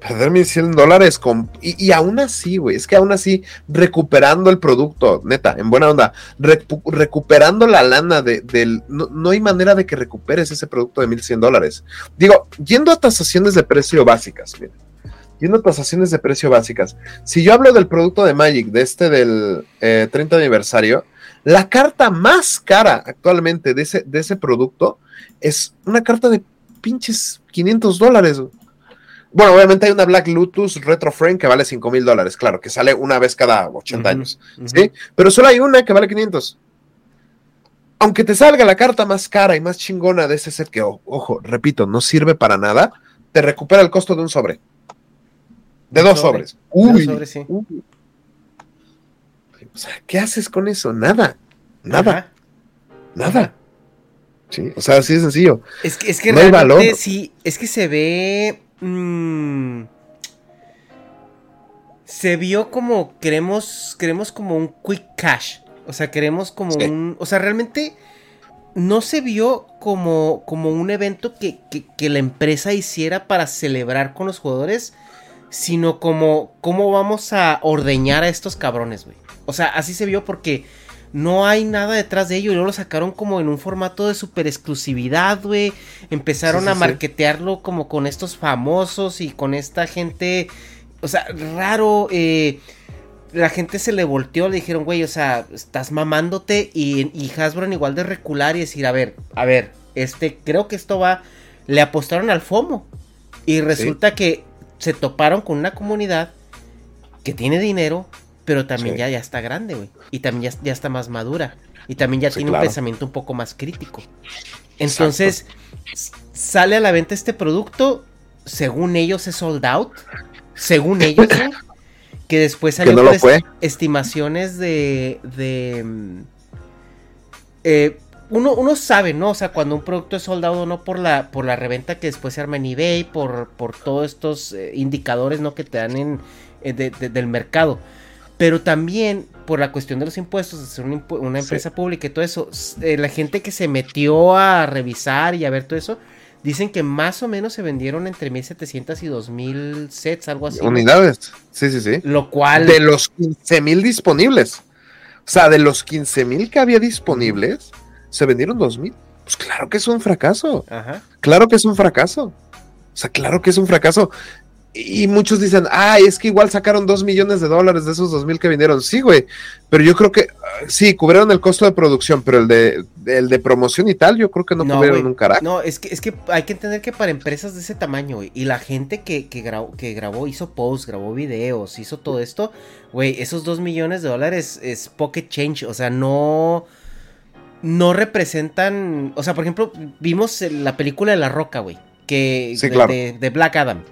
Perder 1100 dólares con. Y, y aún así, güey, es que aún así, recuperando el producto, neta, en buena onda, recu- recuperando la lana de. No, no hay manera de que recuperes ese producto de 1100 dólares. Digo, yendo a tasaciones de precio básicas, mira, yendo a tasaciones de precio básicas, si yo hablo del producto de Magic, de este del eh, 30 aniversario, la carta más cara actualmente de ese, de ese producto es una carta de pinches 500 dólares. güey. Bueno, obviamente hay una Black Lotus Retro Frame que vale 5 mil dólares, claro, que sale una vez cada 80 Ujú, años. Pero solo hay una que vale 500. Aunque te salga la carta más cara y más chingona de ese set que, ojo, repito, no sirve para nada, te recupera el costo de un sobre. De dos sobre. sobres. Uy, sobres, sí. uy. O sea, ¿qué haces con eso? Nada. Nada. Ajá. Nada. Sí, o sea, así de sencillo. Es que, es que No hay realmente valor. sí, es que se ve. Mm, se vio como queremos, queremos como un quick cash. O sea, queremos como Sí. un. O sea, realmente no se vio como, como un evento que, que- que la empresa hiciera para celebrar con los jugadores. Sino como cómo vamos a ordeñar a estos cabrones, güey. O sea, así se vio porque no hay nada detrás de ello. Y luego lo sacaron como en un formato de super exclusividad, güey. Empezaron Sí, sí, a sí. marketearlo como con estos famosos y con esta gente. O sea, raro. eh, la gente se le volteó, le dijeron, güey, o sea, estás mamándote. Y, y Hasbro en igual de recular y decir, a ver, a ver, este, creo que esto va. Le apostaron al FOMO. Y resulta que se toparon con una comunidad que tiene dinero, pero también Sí. ya, ya está grande, güey. Y también ya, ya está más madura. Y también ya Sí, tiene claro. un pensamiento un poco más crítico. Entonces, sale a la venta este producto, según ellos es sold out. Según ellos, güey. Que después salió no est- estimaciones de. de mm, eh, uno, uno sabe, ¿no? O sea, cuando un producto es soldado no por la, por la reventa que después se arma en eBay, por, por todos estos eh, indicadores, ¿no? Que te dan en, eh, de- de- del mercado. Pero también por la cuestión de los impuestos, de ser una, una Sí. empresa pública y todo eso. eh, la gente que se metió a revisar y a ver todo eso, dicen que más o menos se vendieron entre 1700 y 2000 sets, algo así. Unidades. Sí, sí, sí. Lo cual. De los 15 mil disponibles. O sea, de los 15 mil que había disponibles, se vendieron 2 mil. Pues claro que es un fracaso. Ajá. Claro que es un fracaso. O sea, claro que es un fracaso. Y muchos dicen, ay, es que igual sacaron 2 millones de dólares de esos 2 mil que vendieron. Sí, güey. Pero yo creo que ah, sí, cubrieron el costo de producción, pero el de, el de promoción y tal, yo creo que no, cubrieron güey. un carajo. No, es que, es que hay que entender que para empresas de ese tamaño, güey, y la gente que, que, grabó, que grabó, hizo posts, grabó videos, hizo todo esto, güey, esos 2 millones de dólares es pocket change, o sea, no... No representan, o sea, por ejemplo, vimos la película de La Roca, güey, que Sí, de, claro. de- de Black Adam,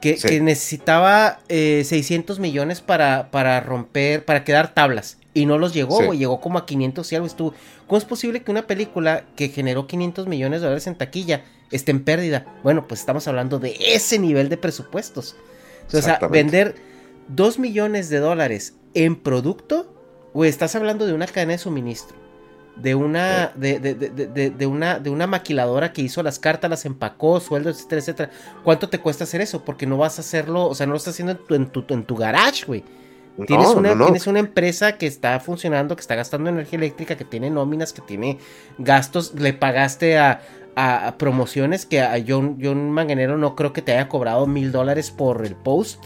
que, Sí. que necesitaba eh, 600 millones para, para romper, para quedar tablas. Y no los llegó, Sí. Llegó como a 500 y algo. Estuvo. ¿Cómo es posible que una película que generó 500 millones de dólares en taquilla esté en pérdida? Bueno, pues estamos hablando de ese nivel de presupuestos. O sea, vender 2 millones de dólares en producto, güey, estás hablando de una cadena de suministro. De una, de, de, de, de- una, de una maquiladora que hizo las cartas, las empacó, sueldos, etcétera, etcétera. ¿Cuánto te cuesta hacer eso? Porque no vas a hacerlo, o sea, no lo estás haciendo en tu, en tu, en tu garage, güey. Tienes, No, una, no, no. tienes una empresa que está funcionando, que está gastando energía eléctrica, que tiene nóminas, que tiene gastos. Le pagaste a, a- a promociones que a John, John Manganero no creo que te haya cobrado mil dólares por el post.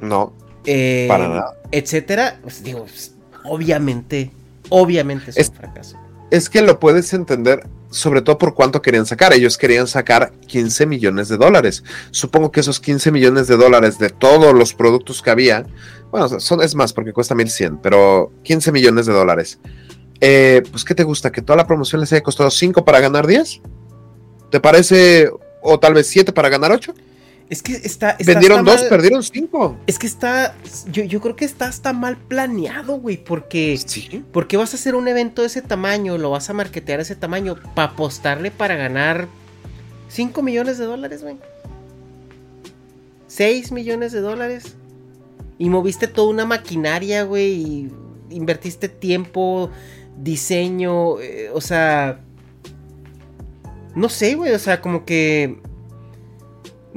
No, eh, Para nada. Etcétera. Pues, digo, pues, obviamente, obviamente es, Es- un fracaso. es que lo puedes entender sobre todo por cuánto querían sacar. Ellos querían sacar 15 millones de dólares. Supongo que esos 15 millones de dólares de todos los productos que había, bueno, son, es más porque cuesta 1100, pero 15 millones de dólares. Eh, pues, ¿qué te gusta? ¿Que toda la promoción les haya costado 5 para ganar 10? ¿Te parece? O tal vez 7 para ganar 8? Es que está. está Vendieron hasta 2, mal- perdieron 5. Es que está. Yo, yo creo que está hasta mal planeado, güey. Porque. Sí. ¿Por qué vas a hacer un evento de ese tamaño? Lo vas a marketear de ese tamaño. Para apostarle para ganar 5 millones de dólares, güey. 6 millones de dólares. Y moviste toda una maquinaria, güey. Y invertiste tiempo, diseño. eh, o sea. No sé, güey. O sea, como que.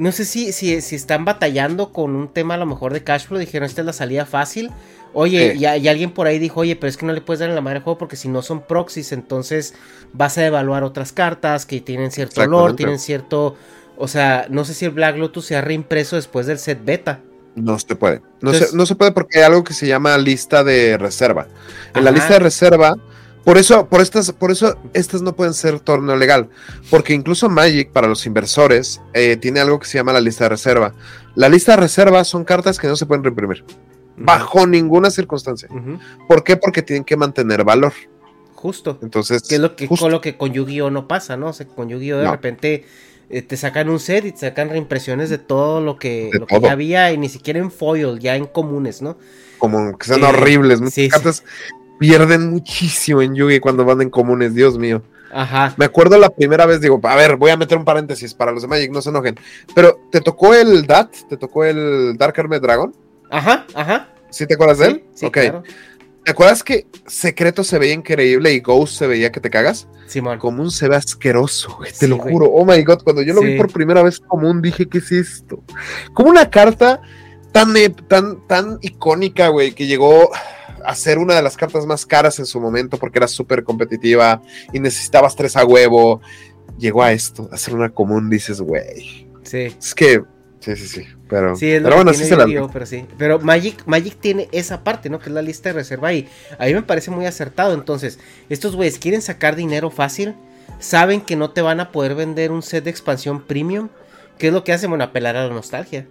No sé si, si, si están batallando con un tema a lo mejor de cash flow. Dijeron, esta es la salida fácil. Oye, y, alguien por ahí dijo, oye, pero es que no le puedes dar en la madre al juego porque si no son proxies, entonces vas a evaluar otras cartas que tienen cierto olor, tienen cierto... O sea, no sé si el Black Lotus se ha reimpreso después del set beta. No se puede. No, Entonces- se, no se puede porque hay algo que se llama lista de reserva. En la lista de reserva, por eso, por estas, por eso estas no pueden ser torneo legal. Porque incluso Magic, para los inversores, eh, tiene algo que se llama la lista de reserva. La lista de reserva son cartas que no se pueden reimprimir. Bajo ninguna circunstancia. ¿Por qué? Porque tienen que mantener valor. Justo. Entonces, Que es lo que, justo. con lo que con Yu-Gi-Oh no pasa, ¿no? O sea, con Yu-Gi-Oh de No. repente eh, te sacan un set y te sacan reimpresiones de todo lo que, lo ya había y ni siquiera en foil, ya en comunes, ¿no? como que sean Eh, horribles. Sí, sí. Pierden muchísimo en Yugi cuando van en comunes, Dios mío. Ajá. Me acuerdo la primera vez, digo, a ver, voy a meter un paréntesis para los de Magic, no se enojen. Pero, ¿te tocó el DAT? ¿Te tocó el Dark Hermit Dragon? Ajá, ajá. ¿Sí te acuerdas de él? sí, ok. claro. ¿Te acuerdas que Secreto se veía increíble y Ghost se veía que te cagas? Simón. Común se ve asqueroso, güey, te Sí, lo güey. juro. Oh my god, cuando yo lo Sí. vi por primera vez común dije, ¿qué es esto? Como una carta tan, tan, tan icónica, güey, que llegó a ser una de las cartas más caras en su momento porque era súper competitiva y necesitabas tres a huevo. Llegó a esto, a ser una común, dices, güey. Sí. Es que, sí, sí, sí. Pero, Sí, bueno, sí se la. Pero sí. Pero Magic, Magic tiene esa parte, ¿no? Que es la lista de reserva y a mí me parece muy acertado. Entonces, estos güeyes quieren sacar dinero fácil, saben que no te van a poder vender un set de expansión premium. ¿Qué es lo que hacen? Bueno, apelar a la nostalgia.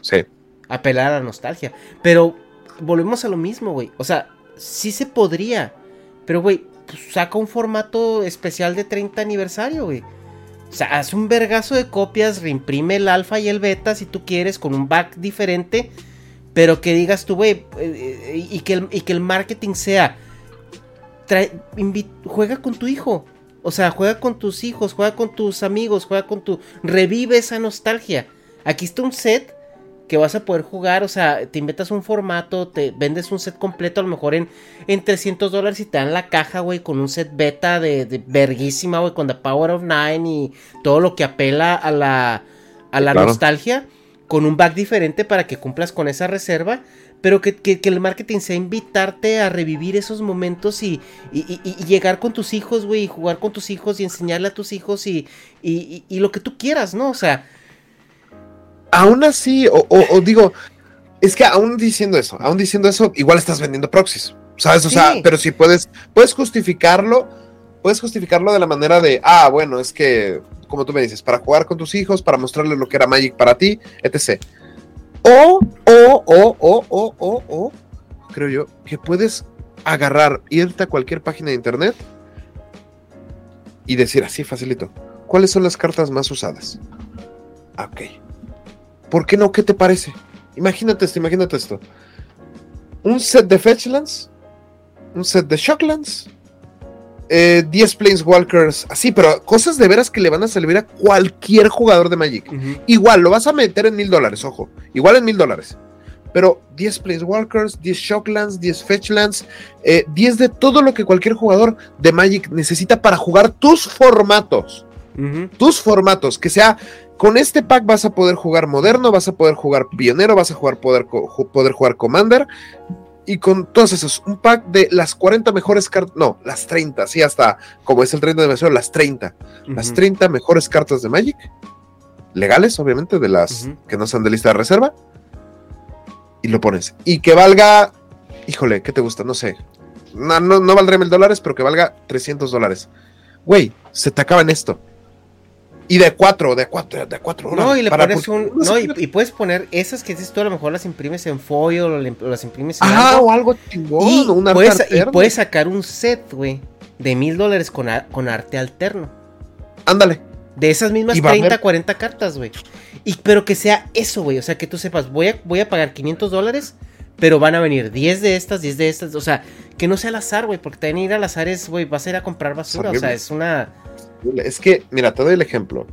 Sí. Apelar a la nostalgia. Pero volvemos a lo mismo, güey. O sea, sí se podría. Pero, güey, pues saca un formato especial de 30 aniversario, güey. O sea, haz un vergazo de copias, reimprime el alfa y el beta si tú quieres, con un back diferente. Pero que digas tú, güey, eh, eh, y, que el, y que el marketing sea. juega con tu hijo. O sea, juega con tus hijos, juega con tus amigos, juega con tu... Revive esa nostalgia. Aquí está un set que vas a poder jugar, o sea, te inventas un formato, te vendes un set completo, a lo mejor en, en 300 dólares y te dan la caja, güey, con un set beta de, de verguísima, güey, con The Power of Nine y todo lo que apela a la, a la nostalgia, con un back diferente para que cumplas con esa reserva, pero que, el marketing sea invitarte a revivir esos momentos y, llegar con tus hijos, güey, y jugar con tus hijos y enseñarle a tus hijos y, y lo que tú quieras, ¿no? O sea aún así, o, digo, es que aún diciendo eso, aún diciendo eso, igual estás vendiendo proxies, ¿sabes? O sea, pero si puedes, puedes justificarlo, puedes justificarlo de la manera de, ah, bueno, es que, como tú me dices, para jugar con tus hijos, para mostrarles lo que era Magic para ti, etc. O, o, o, o, o, o, o, creo yo, que puedes agarrar, irte a cualquier página de internet y decir así, facilito, ¿cuáles son las cartas más usadas? Ok ¿Por qué no? ¿Qué te parece? Imagínate esto, imagínate esto. Un set de Fetchlands, un set de Shocklands, 10 eh, Planeswalkers, así, pero cosas de veras que le van a servir a cualquier jugador de Magic. Igual, lo vas a meter en mil dólares, ojo, igual en mil dólares. Pero 10 Planeswalkers, 10 Shocklands, 10 Fetchlands, 10 eh, de todo lo que cualquier jugador de Magic necesita para jugar tus formatos. Tus formatos, que sea con este pack vas a poder jugar moderno, vas a poder jugar pionero, vas a jugar poder, poder jugar commander. Y con todos esos, un pack de las 40 mejores cartas, no, las 30, sí, hasta como es el 30 de aniversario, las 30. Las 30 mejores cartas de Magic, legales, obviamente, de las que no son de lista de reserva. Y lo pones. Y que valga, híjole, ¿qué te gusta? No sé. No, no, no valdrá mil dólares, pero que valga 300 dólares. Güey, se te acaba en esto. Y de cuatro, de cuatro, de cuatro. No, y le pones un. No, y, puedes poner esas que dices tú, a lo mejor las imprimes en foil o, las imprimes en. Ah, o algo chingón. Y, puedes, y puedes sacar un set, güey, de mil dólares con, con arte alterno. Ándale. De esas mismas 30, 40 cartas, güey. Y pero que sea eso, güey. O sea, que tú sepas, voy a, voy a pagar 500 dólares, pero van a venir 10 de estas, 10 de estas. O sea, que no sea al azar, güey. Porque también ir al azar es, güey, vas a ir a comprar basura. O sea, es una es que, mira, te doy el ejemplo.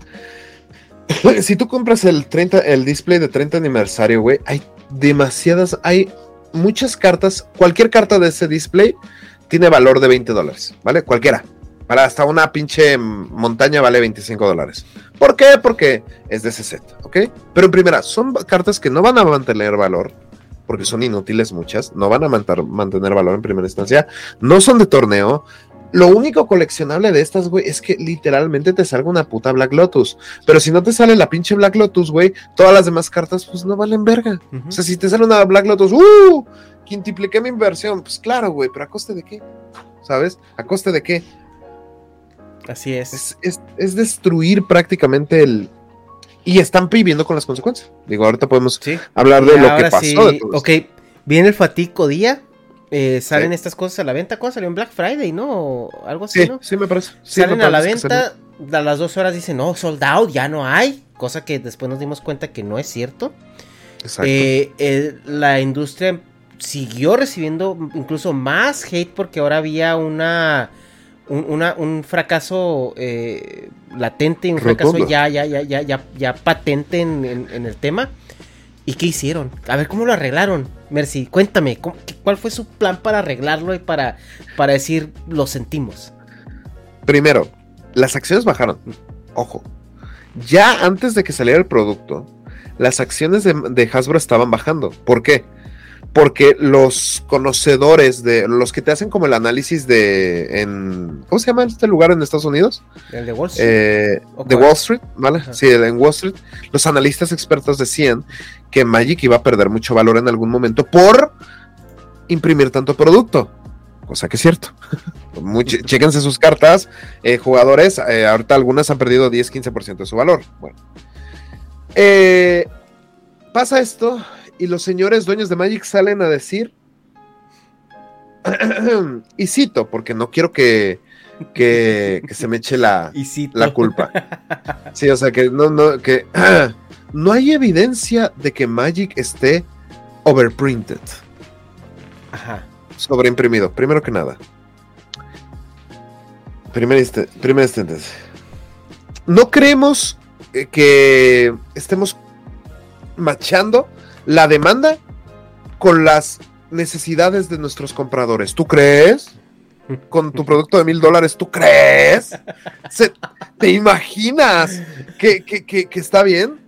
si tú compras el 30, el display de 30 aniversario, güey, hay demasiadas, hay muchas cartas, cualquier carta de ese display tiene valor de 20 dólares, ¿vale? Cualquiera. Para hasta una pinche montaña vale 25 dólares. ¿Por qué? Porque es de ese set, ¿ok? Pero en primera, son cartas que no van a mantener valor, porque son inútiles muchas, no van a mantener valor en primera instancia, no son de torneo, lo único coleccionable de estas, güey, es que literalmente te salga una puta Black Lotus. Pero si no te sale la pinche Black Lotus, güey, todas las demás cartas, pues no valen verga. O sea, si te sale una Black Lotus, ¡uh! Quintipliqué mi inversión. Pues claro, güey, pero ¿a coste de qué? ¿Sabes? ¿A coste de qué? Así es. Es, destruir prácticamente el. Y están viviendo con las consecuencias. Digo, ahorita podemos hablar de lo que pasó. ok, viene el fatico día eh, salen estas cosas a la venta. ¿Cuándo salió en Black Friday, no? Algo así, ¿no? Sí, me parece. salen a la venta, a las dos horas dicen, no, sold out, ya no hay. Cosa que después nos dimos cuenta que no es cierto. Exacto. Eh, la industria siguió recibiendo incluso más hate porque ahora había una un, fracaso eh, latente, un fracaso ya, ya, ya, ya, ya, ya patente en, el tema. ¿Y qué hicieron? A ver, ¿cómo lo arreglaron? Mercy, cuéntame, ¿cuál fue su plan para arreglarlo y para, para decir lo sentimos? Primero, las acciones bajaron. Ojo. Ya antes de que saliera el producto, las acciones de, de Hasbro estaban bajando. ¿Por qué? porque los conocedores de los que te hacen como el análisis de en ¿cómo se llama este lugar en Estados Unidos? El de Wall Street. Eh, de Wall Street, ¿vale? Sí, en Wall Street. Los analistas expertos decían que Magic iba a perder mucho valor en algún momento por imprimir tanto producto. Cosa que es cierto. chéquense sus cartas, eh, jugadores. Eh, ahorita algunas han perdido 10-15% de su valor. Bueno. pasa esto y los señores dueños de Magic salen a decir, y cito, porque no quiero que, que, que se me eche la, Y la culpa. Sí, o sea, que no, no, que no hay evidencia de que Magic esté overprinted, Ajá. sobreimprimido, primero que nada. Primera instante. No creemos eh, que estemos machando la demanda con las necesidades de nuestros compradores. ¿Tú crees? Con tu producto de mil dólares, ¿tú crees? ¿Te imaginas que, que- que- que está bien?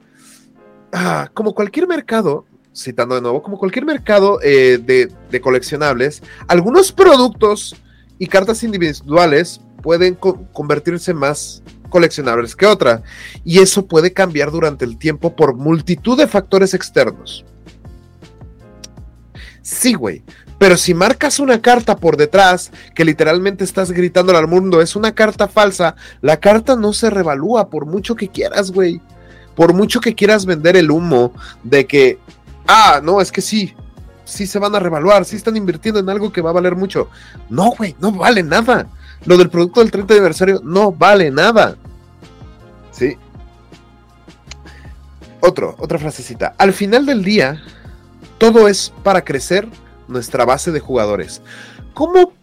Ah, como cualquier mercado, citando de nuevo, como cualquier mercado eh, de, coleccionables, algunos productos y cartas individuales pueden co- convertirse más coleccionables que otra. Y eso puede cambiar durante el tiempo por multitud de factores externos. Sí, güey. Pero si marcas una carta por detrás, que literalmente estás gritándole al mundo, es una carta falsa, la carta no se revalúa por mucho que quieras, güey. Por mucho que quieras vender el humo de que, ah, no, es que sí, sí se van a revaluar, sí están invirtiendo en algo que va a valer mucho. No, güey, no vale nada. Lo del producto del 30 aniversario no vale nada. Sí. Otro, otra frasecita. Al final del día, todo es para crecer nuestra base de jugadores. ¿Cómo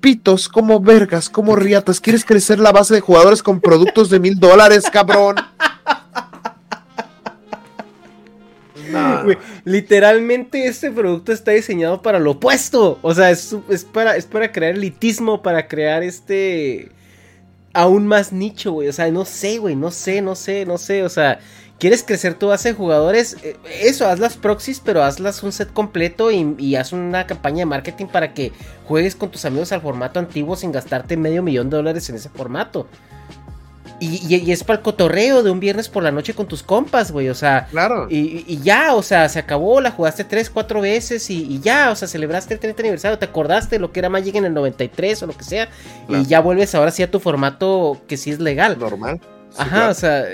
pitos, como vergas, como riatas quieres crecer la base de jugadores con productos de mil dólares, cabrón? Literalmente este producto está diseñado para lo opuesto. O sea, es, es para, es para crear elitismo, para crear este... Aún más nicho, güey. O sea, no sé, güey. No sé, no sé, no sé. O sea, ¿quieres crecer tu base de jugadores? Eh, Eso, haz las proxies, pero hazlas un set completo y, y haz una campaña de marketing para que juegues con tus amigos al formato antiguo sin gastarte medio millón de dólares en ese formato. Y, y- y es para el cotorreo de un viernes por la noche con tus compas, güey. O sea, Claro. y, y- ya, o sea, se acabó, la jugaste tres, cuatro veces y, y ya, o sea, celebraste el 30 aniversario, te acordaste de lo que era Magic en el 93 o lo que sea, Claro. y ya vuelves ahora sí a tu formato que sí es legal. Normal. Sí, Ajá, claro. o sea,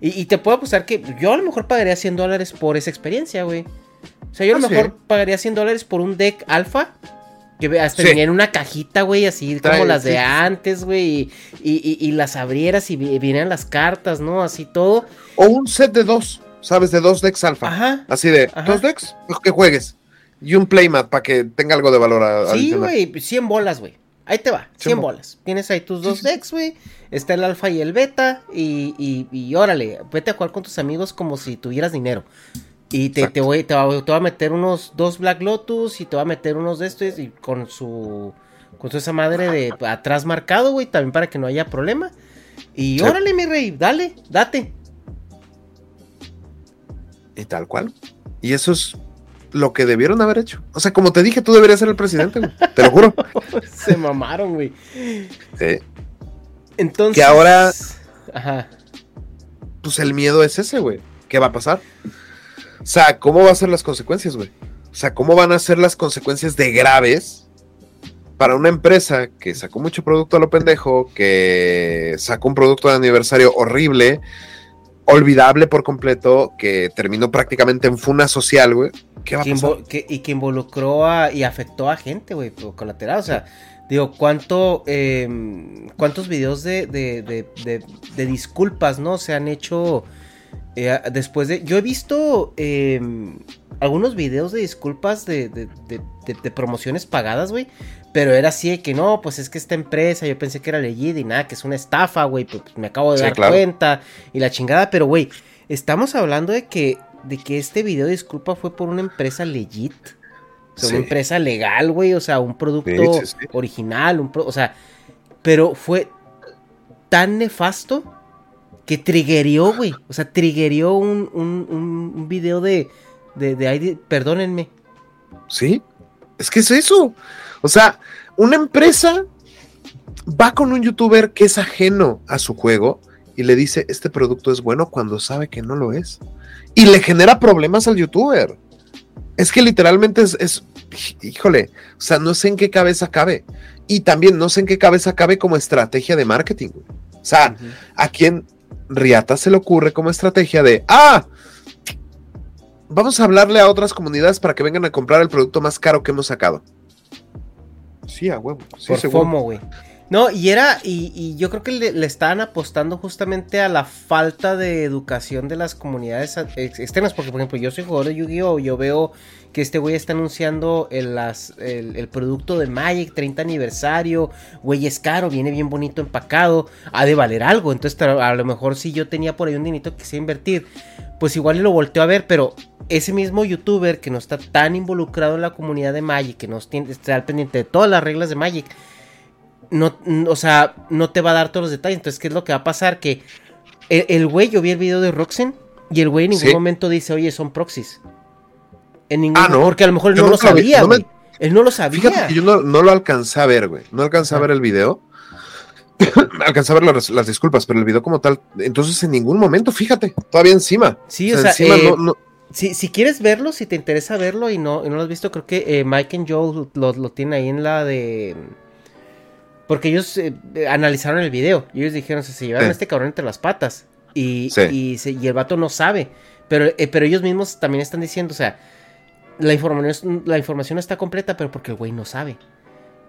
y, y te puedo apostar que yo a lo mejor pagaría 100 dólares por esa experiencia, güey. O sea, yo a lo Ah, sí. mejor pagaría 100 dólares por un deck alfa. Que hasta Sí. venía en una cajita, güey, así Trae- como las de sí, antes, güey. Y, y- y- y las abrieras y vi- vinieran las cartas, ¿no? Así todo. O un set de dos, ¿sabes? De dos decks alfa. Ajá. Así de, Ajá. dos decks, pues, que juegues. Y un playmat para que tenga algo de valor a- Sí, güey, 100 bolas, güey. Ahí te va, 100 100 bolas. Tienes ahí tus dos decks, güey. Está el alfa y el beta. Y, y, y órale, vete a jugar con tus amigos como si tuvieras dinero. Y te, te voy, te, voy a meter unos dos Black Lotus y te voy a meter unos de estos y con su con su esa madre de atrás marcado, güey, también para que no haya problema. Y Sí. órale, mi rey, dale, date. Y tal cual. Y eso es lo que debieron haber hecho. O sea, como te dije, tú deberías ser el presidente, güey. Te lo juro. Se mamaron, güey. Sí. Entonces. Que ahora- Ajá. Pues el miedo es ese, güey. ¿Qué va a pasar? O sea, ¿cómo van a ser las consecuencias, güey? O sea, ¿cómo van a ser las consecuencias de graves para una empresa que sacó mucho producto a lo pendejo, que sacó un producto de aniversario horrible, olvidable por completo, que terminó prácticamente en funa social, güey? ¿Qué va a pasar? que- y que involucró a, y afectó a gente, güey, colateral. O sea, digo, ¿cuánto, eh, ¿cuántos videos de, de, de, de- de disculpas, no? Se han hecho eh, después de... Yo he visto eh, algunos videos de disculpas de, de- de- de- de promociones pagadas, güey. Pero era así de que no, pues es que esta empresa, yo pensé que era legit y nada, que es una estafa, güey. Pues me acabo de Sí, dar claro. cuenta y la chingada. Pero, güey, estamos hablando de que, de que este video de disculpa fue por una empresa legit. O sea, Sí. una empresa legal, güey. O sea, un producto sí. original. Un pro- o sea, pero fue tan nefasto que triggerió, güey. O sea, triggerió un, un, un- video de, de, de. Perdónenme. Sí, es que es eso. O sea, una empresa va con un youtuber que es ajeno a su juego y le dice, este producto es bueno cuando sabe que no lo es. Y le genera problemas al youtuber. Es que literalmente es, es- híjole, o sea, no sé en qué cabeza cabe. Y también no sé en qué cabeza cabe como estrategia de marketing. güey. O sea, ¿a quién Riata se le ocurre como estrategia de, ah, vamos a hablarle a otras comunidades para que vengan a comprar el producto más caro que hemos sacado. Sí, a huevo. Sí, Por seguro. FOMO, güey. No, y era, y, yo creo que le, estaban apostando justamente a la falta de educación de las comunidades ex- externas, porque por ejemplo yo soy jugador de Yu-Gi-Oh! Yo veo que este güey está anunciando el, producto de Magic 30 aniversario, güey es caro, viene bien bonito empacado, ha de valer algo, entonces a lo mejor si yo tenía por ahí un dinito que quisiera invertir, pues igual lo volteo a ver, pero ese mismo youtuber que no está tan involucrado en la comunidad de Magic, que no está al pendiente de todas las reglas de Magic, no, o sea, no te va a dar todos los detalles. Entonces, ¿qué es lo que va a pasar? Que el, el güey, yo vi el video de Roxen y el güey en ningún Sí. momento dice, oye, son proxies. En ningún Ah, no. Porque a lo mejor él no lo sabía, no me-. Él no lo sabía. Fíjate que yo no, no lo alcancé a ver, güey. No alcancé a ver el video. alcancé a ver las, las disculpas, pero el video como tal. Entonces, en ningún momento, fíjate, todavía encima. Sí, o sea, encima eh, no- no- Si, si quieres verlo, si te interesa verlo y no, y no lo has visto, creo que eh, Mike and Joe lo, lo tienen ahí en la de... Porque ellos eh, eh, analizaron el video y ellos dijeron, se llevaron Sí. a este cabrón entre las patas. Y, Sí. y, se- y el vato no sabe. Pero, eh, pero ellos mismos también están diciendo, o sea, la información, la información está completa, pero porque el güey no sabe.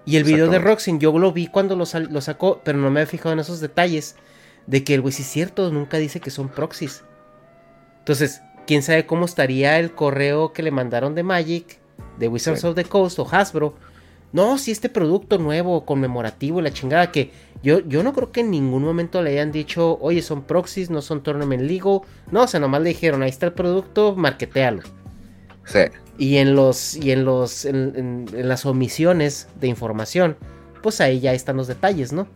Y el video de. Roxin, yo lo vi cuando lo, sacó, pero no me he fijado en esos detalles de que el güey sí es cierto, nunca dice que son proxies. Entonces, quién sabe cómo estaría el correo que le mandaron de Magic, de Wizards Sí. of the Coast o Hasbro. No, si este producto nuevo, conmemorativo y la chingada, que yo, yo no creo que en ningún momento le hayan dicho, oye, son proxies, no son tournament legal. No, o sea, nomás le dijeron, ahí está el producto, marquetealo. Sí. Y en los, y en los, en, en- en las omisiones de información, pues ahí ya están los detalles, ¿no?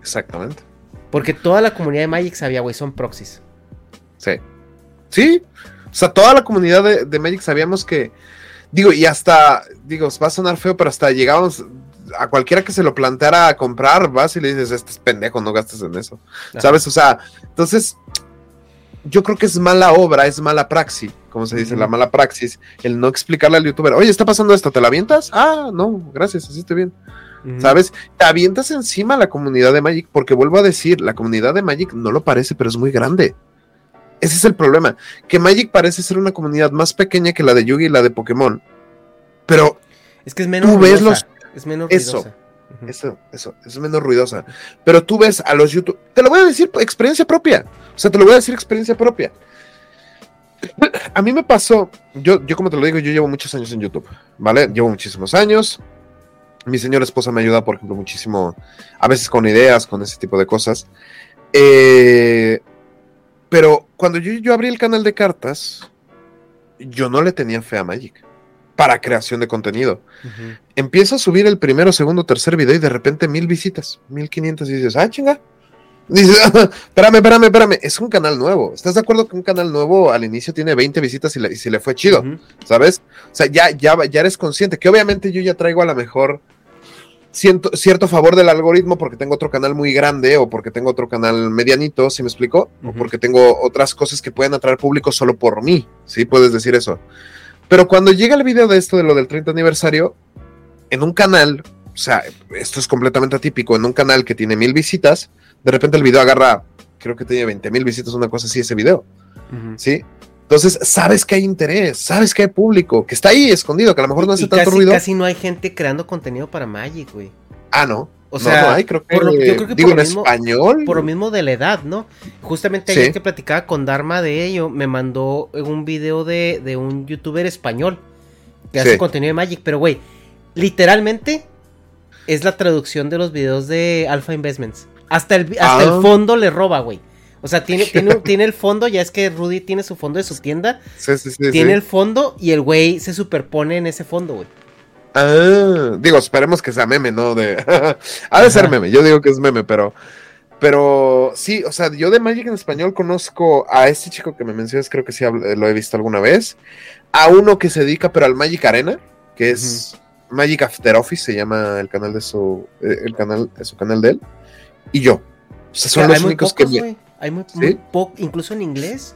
Exactamente. Porque toda la comunidad de Magic sabía, güey, son proxies. Sí. Sí. O sea, toda la comunidad de, de Magic sabíamos que. Digo, y hasta. Digo, va a sonar feo, pero hasta llegamos. A cualquiera que se lo planteara a comprar, vas y le dices, este es pendejo, no gastes en eso. Ajá. ¿Sabes? O sea, entonces. Yo creo que es mala obra, es mala praxis, como se dice, la mala praxis, el no explicarle al youtuber, oye, está pasando esto, ¿te la avientas? Ah, no, gracias, así estoy bien. ¿Sabes? Te avientas encima a la comunidad de Magic, porque vuelvo a decir, la comunidad de Magic no lo parece, pero es muy grande. Ese es el problema, que Magic parece ser una comunidad más pequeña que la de Yugi y la de Pokémon. Pero Es que es menos Tú ves ruidosa, Es menos eso. ruidosa. Eso, eso, es menos ruidosa. Pero tú ves a los YouTube, te lo voy a decir experiencia propia. O sea, te lo voy a decir experiencia propia. A mí me pasó, yo, yo como te lo digo, yo llevo muchos años en YouTube, ¿vale? Llevo muchísimos años. Mi señora esposa me ayuda, por ejemplo, muchísimo, a veces con ideas, con ese tipo de cosas. Eh, pero cuando yo, yo abrí el canal de cartas, yo no le tenía fe a Magic para creación de contenido. Ujú. Empiezo a subir el primero, segundo, tercer video y de repente mil visitas, mil quinientas y dices, ah, chinga. Dices, espérame, espérame, espérame, es un canal nuevo. ¿Estás de acuerdo que un canal nuevo al inicio tiene 20 visitas y, le, y si le fue chido? ¿Sabes? O sea, ya, ya, ya eres consciente que obviamente yo ya traigo a lo mejor ciento- cierto favor del algoritmo porque tengo otro canal muy grande o porque tengo otro canal medianito, ¿sí me explico? O porque tengo otras cosas que pueden atraer público solo por mí, ¿sí? Puedes decir eso. Pero cuando llega el video de esto, de lo del 30 aniversario, en un canal, o sea, esto es completamente atípico, en un canal que tiene mil visitas, de repente el video agarra, creo que tiene 20 mil visitas, una cosa así, ese video. Ujú. ¿sí? Entonces, sabes que hay interés, sabes que hay público, que está ahí escondido, que a lo mejor no hace Y tanto casi, ruido. casi no hay gente creando contenido para Magic, güey. Ah, no. O No, sea, no hay, creo que, por lo- yo creo que digo por en lo mismo- español. Por lo mismo de la edad, ¿no? Justamente Sí. ayer que platicaba con Dharma de ello, me mandó un video de, de un youtuber español que hace contenido de Magic, pero güey, literalmente es la traducción de los videos de Alpha Investments. Hasta el, hasta Ah. el fondo le roba, güey. O sea, tiene, tiene, tiene el fondo, ya es que Rudy tiene su fondo de su tienda, Sí, sí, sí, tiene sí. el fondo y el güey se superpone en ese fondo, güey. Ah, digo, esperemos que sea meme, ¿no? De... ha de ser meme, yo digo que es meme, pero... Pero sí, o sea, yo de Magic en español conozco a este chico que me mencionas, creo que sí lo he visto alguna vez, a uno que se dedica pero al Magic Arena, que es Magic After Office, se llama el canal de su, eh, el canal, de su canal de él, y yo. O sea, son los únicos pocos, que... güey. Hay muy, ¿Sí? muy poco, incluso en inglés.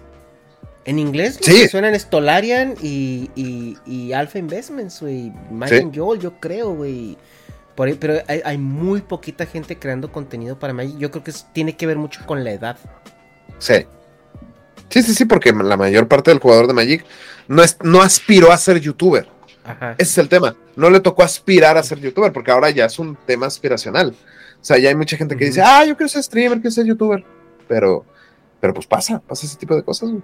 En inglés Sí. los que suenan Stolarian y, y, y Alpha Investments, güey. Sí. Joel, yo creo, güey. Por ahí- pero hay, hay muy poquita gente creando contenido para Magic. Yo creo que tiene que ver mucho con la edad. Sí. Sí, sí, sí, porque la mayor parte del jugador de Magic no, es, no aspiró a ser youtuber. Ajá. Ese es el tema. No le tocó aspirar a ser youtuber, porque ahora ya es un tema aspiracional. O sea, ya hay mucha gente que dice, ah, yo quiero ser streamer, quiero ser youtuber. Pero, pero pues pasa, pasa ese tipo de cosas. güey.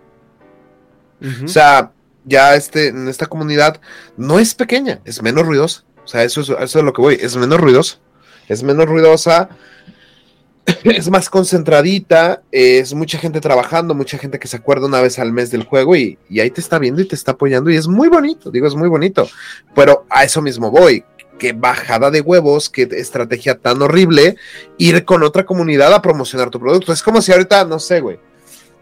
O sea, ya este, en esta comunidad no es pequeña, es menos ruidosa. O sea, eso es, eso es lo que voy, es menos ruidosa. Es menos ruidosa, es más concentradita, es mucha gente trabajando, mucha gente que se acuerda una vez al mes del juego y, y ahí te está viendo y te está apoyando y es muy bonito, digo, es muy bonito. Pero a eso mismo voy. Qué bajada de huevos, qué estrategia tan horrible ir con otra comunidad a promocionar tu producto. Es como si ahorita, no sé, güey,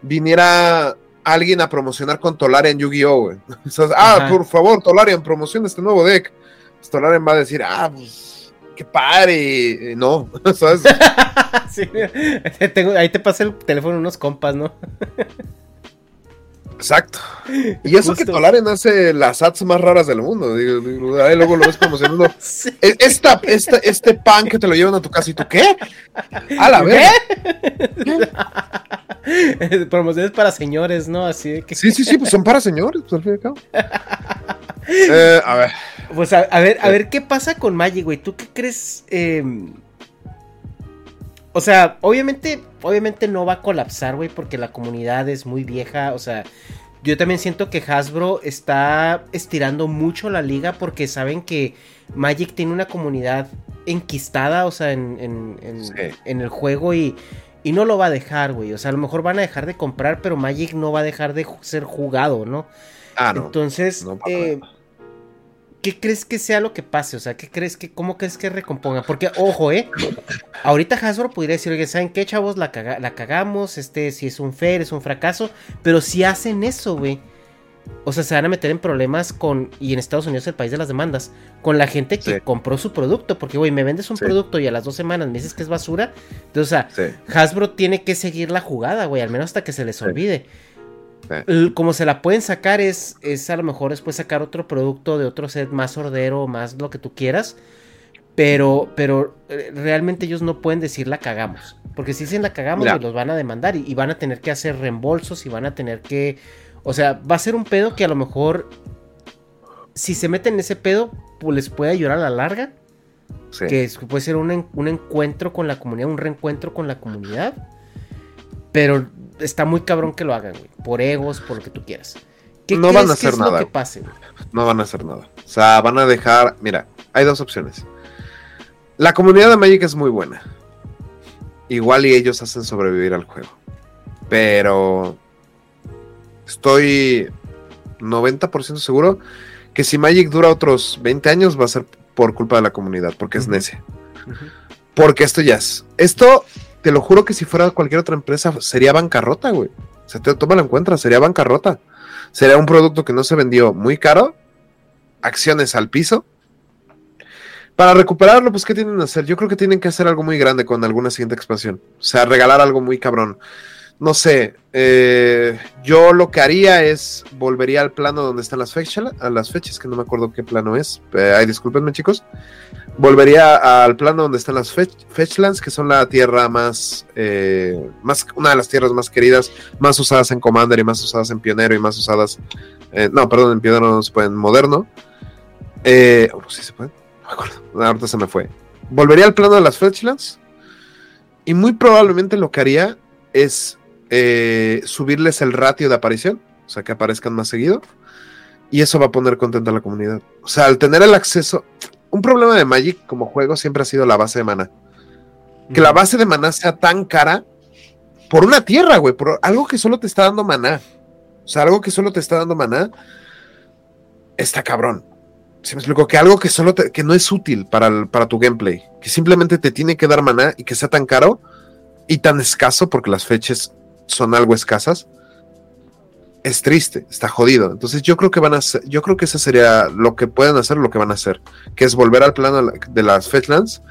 viniera alguien a promocionar con Tolarian Yu-Gi-Oh! güey. Ah, por favor, Tolarian, promociona este nuevo deck. Pues Tolarian va a decir, ah, pues, qué padre. No, ¿sabes? Sí, tengo- ahí te pasa el teléfono unos compas, ¿no? Exacto. Y eso que Justo. Tolarian hace las ads más raras del mundo. Digo, digo, ahí luego lo ves promocionando. E- Esta, esta, este pan que te lo llevan a tu casa y tú, ¿qué? A la ¿Qué? vez. Promociones para señores, ¿no? Así de que. Sí, sí, sí, pues son para señores, pues al fin y al cabo. Eh, a ver. Pues a, a ver, a ver qué pasa con Magic, güey. ¿Tú qué crees? Eh, O sea, obviamente, obviamente no va a colapsar, güey, porque la comunidad es muy vieja. O sea, yo también siento que Hasbro está estirando mucho la liga porque saben que Magic tiene una comunidad enquistada, o sea, en, en- en- Sí. en el juego y, y no lo va a dejar, güey. O sea, a lo mejor van a dejar de comprar, pero Magic no va a dejar de ser jugado, ¿no? Ah, no. Entonces, no, eh. ¿Qué crees que sea lo que pase? O sea, ¿qué crees que, cómo crees que recompongan? Porque, ojo, eh, ahorita Hasbro podría decir, oye, ¿saben qué, chavos? La, caga- la cagamos, este, si es un fair, es un fracaso, pero si hacen eso, güey. O sea, se van a meter en problemas con, y en Estados Unidos el país de las demandas, con la gente que Sí. compró su producto. Porque, güey, me vendes un Sí. producto y a las dos semanas me dices que es basura. Entonces, o sea, Sí. Hasbro tiene que seguir la jugada, güey, al menos hasta que se les olvide. Sí. Como se la pueden sacar es, es a lo mejor después sacar otro producto de otro set más ordero, más lo que tú quieras. Pero, pero eh, realmente ellos no pueden decir la cagamos. Porque si dicen la cagamos, güey, los van a demandar y, y van a tener que hacer reembolsos y van a tener que... O sea, va a ser un pedo que a lo mejor... Si se meten en ese pedo, pues les puede ayudar a la larga Sí. que es- puede ser un, un encuentro con la comunidad, un reencuentro con la comunidad. Pero está muy cabrón que lo hagan, güey. Por egos, por lo que tú quieras. ¿Qué No van a que hacer es nada, lo que güey. pase, güey? No van a hacer nada. O sea, van a dejar. Mira, hay dos opciones. La comunidad de Magic es muy buena. Igual y ellos hacen sobrevivir al juego. Pero estoy 90% seguro que si Magic dura otros 20 años va a ser por culpa de la comunidad, porque es necia. Porque esto ya es. Esto, te lo juro que si fuera cualquier otra empresa, sería bancarrota, güey. O te, tómalo en cuenta, sería bancarrota. Sería un producto que no se vendió muy caro, acciones al piso. Para recuperarlo, pues, ¿qué tienen que hacer? Yo creo que tienen que hacer algo muy grande con alguna siguiente expansión. O sea, regalar algo muy cabrón. No sé, eh, yo lo que haría es volvería al plano donde están las fechas, a las fechas, que no me acuerdo qué plano es. Eh, ay, discúlpenme, chicos. Volvería al plano donde están las fetch- Fetchlands, que son la tierra más, eh, más, una de las tierras más queridas, más usadas en Commander y más usadas en Pionero y más usadas, eh, no, perdón, en Pionero no se puede, en Moderno. Eh, oh, sí se puede, no me acuerdo, ahorita se me fue. Volvería al plano de las Fetchlands y muy probablemente lo que haría es eh, subirles el ratio de aparición, o sea, que aparezcan más seguido. Y eso va a poner contenta a la comunidad. O sea, al tener el acceso. Un problema de Magic como juego siempre ha sido la base de mana. Que la base de maná sea tan cara por una tierra, güey, por algo que solo te está dando maná. O sea, algo que solo te está dando maná está cabrón. Si me explico, que algo que solo te- que no es útil para, el- para tu gameplay, que simplemente te tiene que dar maná y que sea tan caro y tan escaso, porque las fechas son algo escasas, es triste, está jodido. Entonces yo creo que van a hacer, yo creo que eso sería lo que pueden hacer, lo que van a hacer, que es volver al plano de la- de las Fetchlands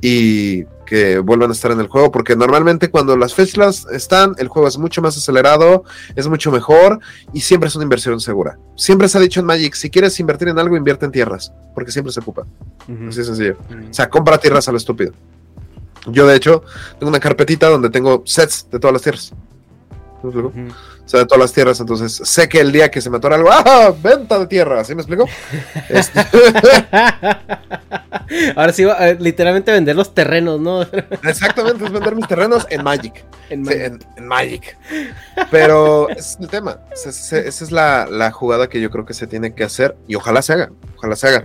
y que vuelvan a estar en el juego, porque normalmente cuando las Fetchlands están, el juego es mucho más acelerado, es mucho mejor y siempre es una inversión segura. Siempre se ha dicho en Magic, si quieres invertir en algo, invierte en tierras, porque siempre se ocupa. Así de sencillo. O sea, compra tierras a lo estúpido. Yo, de hecho, tengo una carpetita donde tengo sets de todas las tierras. ¿Me explico? O sea, de todas las tierras, entonces sé que el día que se me atora algo, ¡ah! Venta de tierra, ¿sí me explico? Este, Ahora sí, va, eh, literalmente vender los terrenos, ¿no? Exactamente, es vender mis terrenos en Magic. En Sí, Magic. en, en Magic. Pero ese es el tema. Esa es la, la jugada que yo creo que se tiene que hacer y ojalá se haga. Ojalá se haga.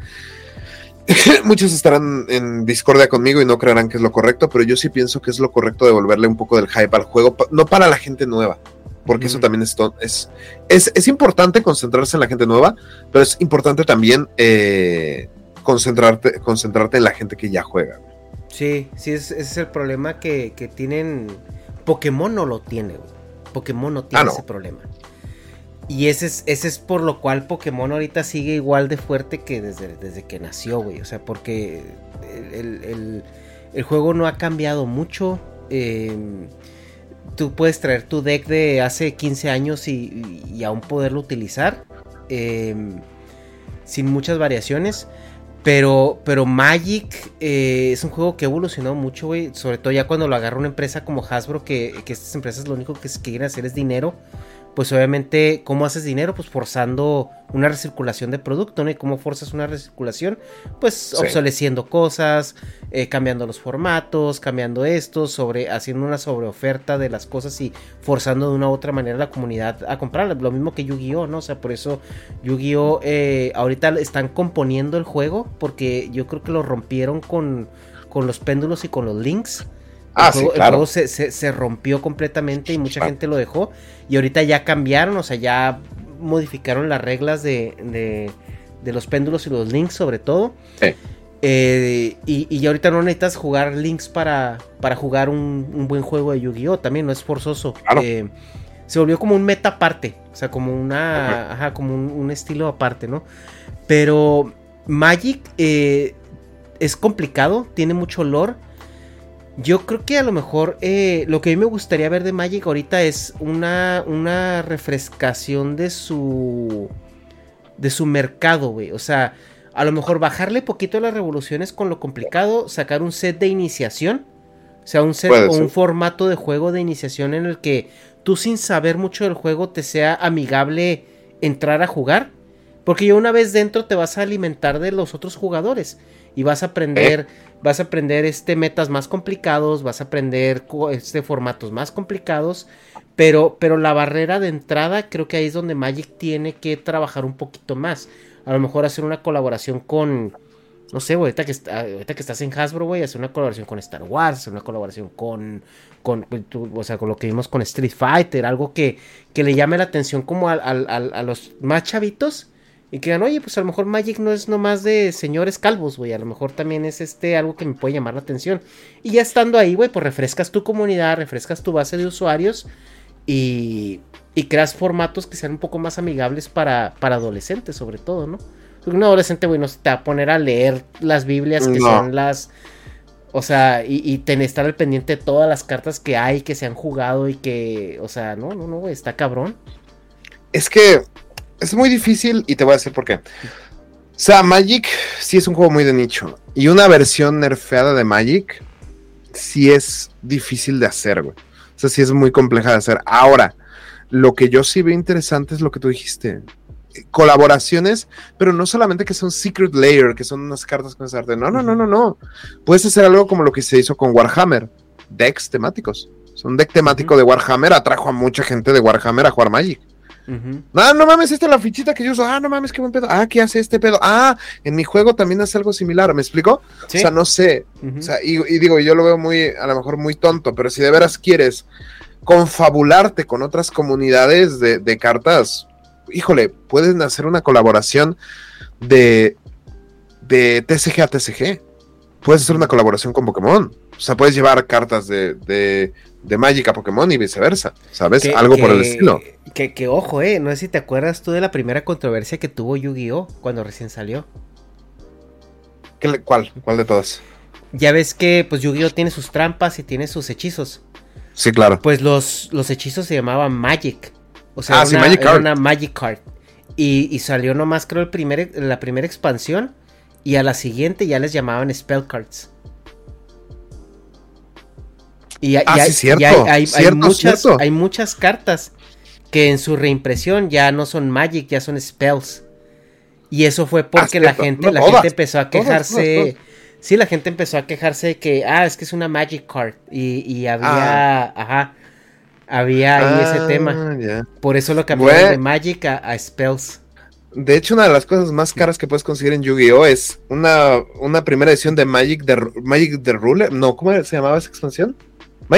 Muchos estarán en discordia conmigo y no creerán que es lo correcto, pero yo sí pienso que es lo correcto devolverle un poco del hype al juego, no para la gente nueva, porque eso también es, es, es, es importante concentrarse en la gente nueva, pero es importante también eh, concentrarte, concentrarte en la gente que ya juega. Sí, sí, es- ese es el problema que, que tienen. Pokémon no lo tiene, güey. Pokémon no tiene Ah, no. ese problema. Y ese es, ese es por lo cual Pokémon ahorita sigue igual de fuerte que desde, desde que nació, güey. O sea, porque el, el- el- juego no ha cambiado mucho. eh, tú puedes traer tu deck de hace 15 años y, y- aún poderlo utilizar. eh, sin muchas variaciones. Pero, pero Magic eh, es un juego que ha evolucionado mucho, güey. Sobre todo ya cuando lo agarra una empresa como Hasbro, que, que estas empresas lo único que quieren hacer es dinero. Pues obviamente, ¿cómo haces dinero? Pues forzando una recirculación de producto, ¿no? ¿Y cómo forzas una recirculación? Pues Sí. obsoleciendo cosas, eh, cambiando los formatos, cambiando esto, sobre, haciendo una sobreoferta de las cosas y forzando de una u otra manera a la comunidad a comprarlas. Lo mismo que Yu-Gi-Oh, ¿no? O sea, por eso Yu-Gi-Oh! eh, ahorita están componiendo el juego porque yo creo que lo rompieron con, con los péndulos y con los links. Ah, el sí, juego, el claro. juego se, se- se rompió completamente y mucha gente lo dejó. Y ahorita ya cambiaron, o sea, ya modificaron las reglas de, de- de los péndulos y los links sobre todo. Sí. Eh, y, y ahorita no necesitas jugar links para, para jugar un, un buen juego de Yu-Gi-Oh! También no es forzoso. Claro. Eh, se volvió como un meta aparte. O sea, como una. Ajá, como un, un estilo aparte, ¿no? Pero Magic eh, es complicado, tiene mucho lore. Yo creo que a lo mejor eh, lo que a mí me gustaría ver de Magic ahorita es una, una refrescación de su. de su mercado, güey. O sea, a lo mejor bajarle poquito a las revoluciones con lo complicado, sacar un set de iniciación. O sea, un set Puede o ser. un formato de juego de iniciación en el que tú sin saber mucho del juego te sea amigable entrar a jugar. Porque ya una vez dentro te vas a alimentar de los otros jugadores. Y vas a aprender, vas a aprender este metas más complicados, vas a aprender este formatos más complicados. Pero, pero la barrera de entrada creo que ahí es donde Magic tiene que trabajar un poquito más. A lo mejor hacer una colaboración con, no sé, güey, ahorita que, está- ahorita que estás en Hasbro, güey, hacer una colaboración con Star Wars, hacer una colaboración con, con, o sea, con lo que vimos con Street Fighter, algo que, que le llame la atención como al- al- a los más chavitos y que digan, oye, pues a lo mejor Magic no es nomás de señores calvos, güey, a lo mejor también es este algo que me puede llamar la atención. Y ya estando ahí, güey, pues refrescas tu comunidad, refrescas tu base de usuarios y, y creas formatos que sean un poco más amigables para, para adolescentes, sobre todo, ¿no? Porque un adolescente, güey, no se te va a poner a leer las Biblias que No. son las. O sea, y, y tener, estar al pendiente de todas las cartas que hay, que se han jugado y que. O sea, no, no, no, güey, está cabrón. Es que es muy difícil y te voy a decir por qué. O sea, Magic sí es un juego muy de nicho. Y una versión nerfeada de Magic sí es difícil de hacer, güey. O sea, sí es muy compleja de hacer. Ahora, lo que yo sí veo interesante es lo que tú dijiste. Colaboraciones, pero no solamente que son Secret Layer, que son unas cartas con ese arte. No, no, no, no, no. Puedes hacer algo como lo que se hizo con Warhammer. Decks temáticos. O sea, un deck temático de Warhammer atrajo a mucha gente de Warhammer a jugar Magic. Ah, no mames, esta es la fichita que yo uso. Ah, no mames, qué buen pedo. Ah, ¿qué hace este pedo? Ah, en mi juego también hace algo similar. ¿Me explico? Sí. O sea, no sé. Ujú. O sea, y, y digo, yo lo veo muy, a lo mejor muy tonto, pero si de veras quieres confabularte con otras comunidades de, de cartas, híjole, pueden hacer una colaboración de, de TCG a TCG. Puedes hacer una colaboración con Pokémon. O sea, puedes llevar cartas de, de, de Magic a Pokémon y viceversa. ¿Sabes? Que- Algo por el estilo. Que, que ojo, eh. No sé si te acuerdas tú de la primera controversia que tuvo Yu-Gi-Oh! cuando recién salió. ¿Qué ¿Cuál? ¿Cuál de todas? Ya ves que pues Yu-Gi-Oh! tiene sus trampas y tiene sus hechizos. Sí, claro. Pues los, los hechizos se llamaban Magic. O sea, Ah, era sí, una, Magic era Card. una Magic Card. Y, y salió nomás, creo, el primer, la primera expansión. Y a la siguiente ya les llamaban Spell Cards. Y, hay- Ah, y hay, sí, cierto, y hay- hay- hay cierto, muchas, cierto. hay muchas cartas que en su reimpresión ya no son Magic, ya son Spells. Y eso fue porque la Ah, gente, No, la todas, gente empezó a quejarse. todas, todas. Sí, la gente empezó a quejarse de que, ah, es que es una Magic Card. Y, y había, ajá, había ahí ese Ah, tema. Por eso lo cambiaron Bueno. de Magic a, a Spells. De hecho, una de las cosas más caras que puedes conseguir en Yu-Gi-Oh! es una, una primera edición de Magic de Magic the Ruler. No, ¿cómo se llamaba esa expansión?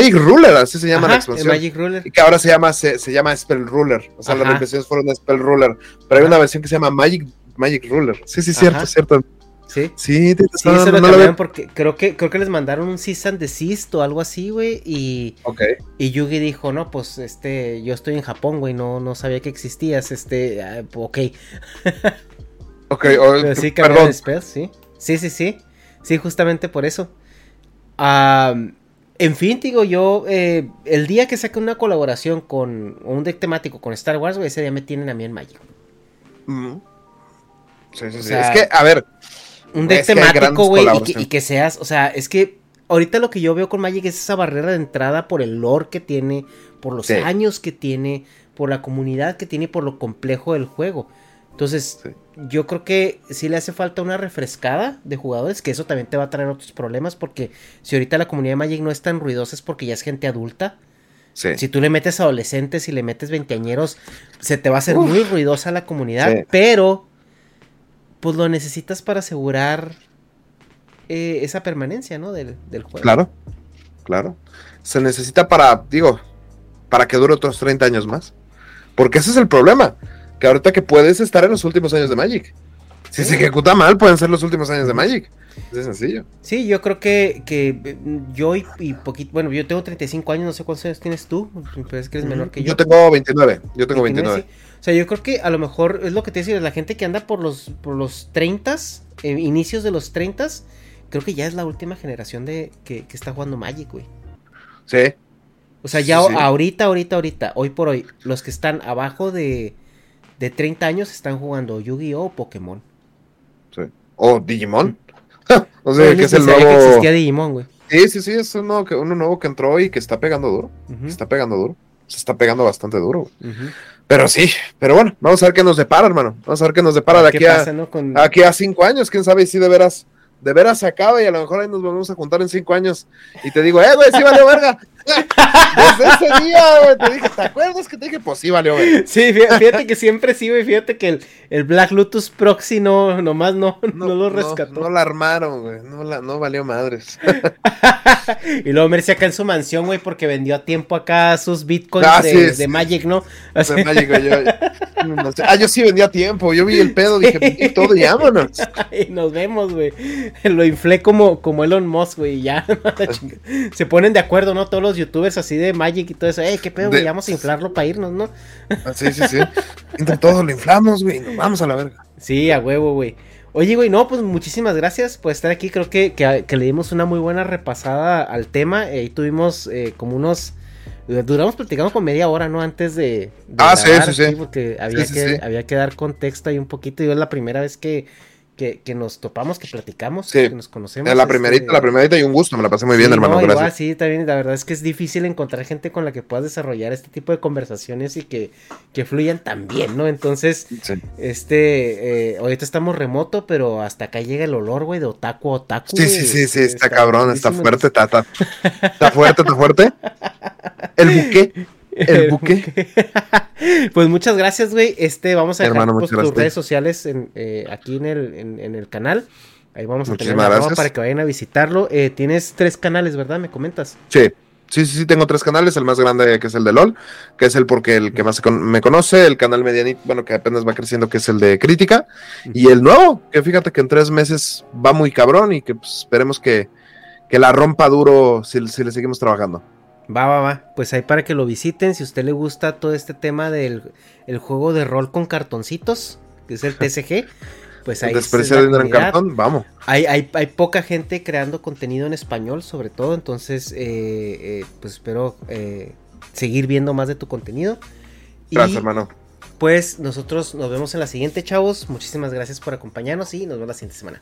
Magic Ruler, así se llama la Ajá, el expansión. Magic Ruler. Y que ahora se llama, se, se llama Spell Ruler. O sea, las reimpresiones fueron de Spell Ruler. Pero hay una versión que se llama Magic, Magic Ruler. Sí, sí, cierto, cierto. Sí. Sí, tienes Sí, eso lo no lo cambiaron porque creo que, creo que les mandaron un cease and desist o algo así, güey. Y, Yugi dijo, no, pues este, yo estoy en Japón, güey, no, no sabía que existías, este, ah, ok. Ok, o- Pero sí perdón. de spells, sí. Sí, sí, sí. Sí, justamente por eso. Am, en fin, digo, yo, eh, el día que saque una colaboración con o un deck temático con Star Wars, güey, ese día me tienen a mí en Magic. Mm. Sí, sí, O sí. sea, es que, a ver. Un deck temático, güey, y y que seas, o sea, es que ahorita lo que yo veo con Magic es esa barrera de entrada por el lore que tiene, por los Sí. años que tiene, por la comunidad que tiene y por lo complejo del juego. Entonces. Yo creo que sí le hace falta una refrescada de jugadores, que eso también te va a traer otros problemas, porque si ahorita la comunidad de Magic no es tan ruidosa es porque ya es gente adulta. Sí. Si tú le metes adolescentes y le metes veinteañeros, se te va a hacer Uf. muy ruidosa la comunidad, Sí. pero pues lo necesitas para asegurar eh, esa permanencia, ¿no? Del, del juego. Claro, claro. Se necesita para, digo, para que dure otros 30 años más. Porque ese es el problema. Que ahorita que puedes estar en los últimos años de Magic. Si se ejecuta mal, pueden ser los últimos años de Magic. Es sencillo. Sí, yo creo que, que eh, yo y, y poquito, bueno, yo tengo 35 años, no sé cuántos años tienes tú, parece que eres menor que yo. Yo tengo 29. Yo tengo 29, 29. sí. O sea, yo creo que a lo mejor es lo que te decía, la gente que anda por los, por los 30, eh, inicios de los 30, creo que ya es la última generación de que, que está jugando Magic, güey. Sí. O sea, ya Sí, sí. ahorita, ahorita, ahorita, hoy por hoy, los que están abajo de, de 30 años están jugando Yu-Gi-Oh! o Pokémon. sí. O Digimon. o sea, ni que es el sabía que nuevo. existía Digimon, güey. Sí, sí, sí. Es uno, que, uno nuevo que entró y que está pegando duro. Ujú, Está pegando duro. Se está pegando bastante duro. ujú. Pero sí. Pero bueno, vamos a ver qué nos depara, hermano. Vamos a ver qué nos depara de ¿Qué aquí a. no? Con- aquí a cinco años, quién sabe si de veras, de veras se acaba y a lo mejor ahí nos volvemos a juntar en cinco años y te digo, eh, güey, sí valió verga. Desde ese día, güey, te dije, ¿te acuerdas que te dije? Pues sí valió verga. Sí, fí- fíjate que siempre sí, güey. Fíjate que el, el Black Lotus Proxy no, nomás no, no, lo rescató. No, la armaron, güey, no, la, no valió madres. y luego Mercy acá en su mansión, güey, porque vendió a tiempo acá sus bitcoins Ah, de, sí, de sí. Magic, ¿no? Así- De Magic, güey, yo- no sé. Ah, yo sí vendía tiempo, yo vi el pedo, dije, vendí todo y vámonos. y nos vemos, güey. Lo inflé como, como Elon Musk, güey, y ya. Se ponen de acuerdo, ¿no? Todos los youtubers así de Magic y todo eso. Eh, qué pedo, güey, De- vamos a inflarlo para irnos, ¿no? Ah, Sí, sí, sí. Entre todos lo inflamos, güey, nos vamos a la verga. Sí, a huevo, güey. Oye, güey, no, pues muchísimas gracias por estar aquí. Creo que, que, que le dimos una muy buena repasada al tema. Ahí tuvimos eh, como unos. eh, Duramos platicando con media hora, ¿no? Antes de. de Ah, sí, sí, sí. Porque había, Sí, sí, que, sí. había que dar contexto ahí un poquito. Yo es la primera vez que, que, que nos topamos, que platicamos, Sí. que nos conocemos. La este, primerita, la primerita y un gusto, me la pasé muy bien, sí, hermano, no, igual, gracias. sí, también la verdad es que es difícil encontrar gente con la que puedas desarrollar este tipo de conversaciones y que, que fluyan tan bien, ¿no? Entonces, Sí. este, eh, ahorita estamos remoto, pero hasta acá llega el olor, güey, de otaku otaku. Sí, güey, sí, sí, sí, este, está cabrón, está fuerte, está, está, está fuerte, está fuerte. El buque, el buque. pues muchas gracias, güey. Este, vamos a dejar Hermano, pues, muchas tus redes sociales en, eh, aquí en el, en, en el canal. Ahí vamos a tener la gracias. para que vayan a visitarlo. Eh, tienes tres canales, ¿verdad? Me comentas. Sí, sí, sí, sí, tengo tres canales, el más grande que es el de LOL, que es el porque el que más me conoce, el canal medianito, bueno, que apenas va creciendo, que es el de crítica, y el nuevo, que fíjate que en tres meses va muy cabrón y que pues, esperemos que, que la rompa duro si, si le seguimos trabajando. Va, va, va. Pues ahí para que lo visiten. Si a usted le gusta todo este tema del el juego de rol con cartoncitos, que es el TCG, pues ahí la dinero en comunidad. cartón, vamos. Hay, hay, hay poca gente creando contenido en español, sobre todo. Entonces, eh, eh, pues espero eh, seguir viendo más de tu contenido. Y Gracias, hermano. pues nosotros nos vemos en la siguiente, chavos. Muchísimas gracias por acompañarnos y nos vemos la siguiente semana.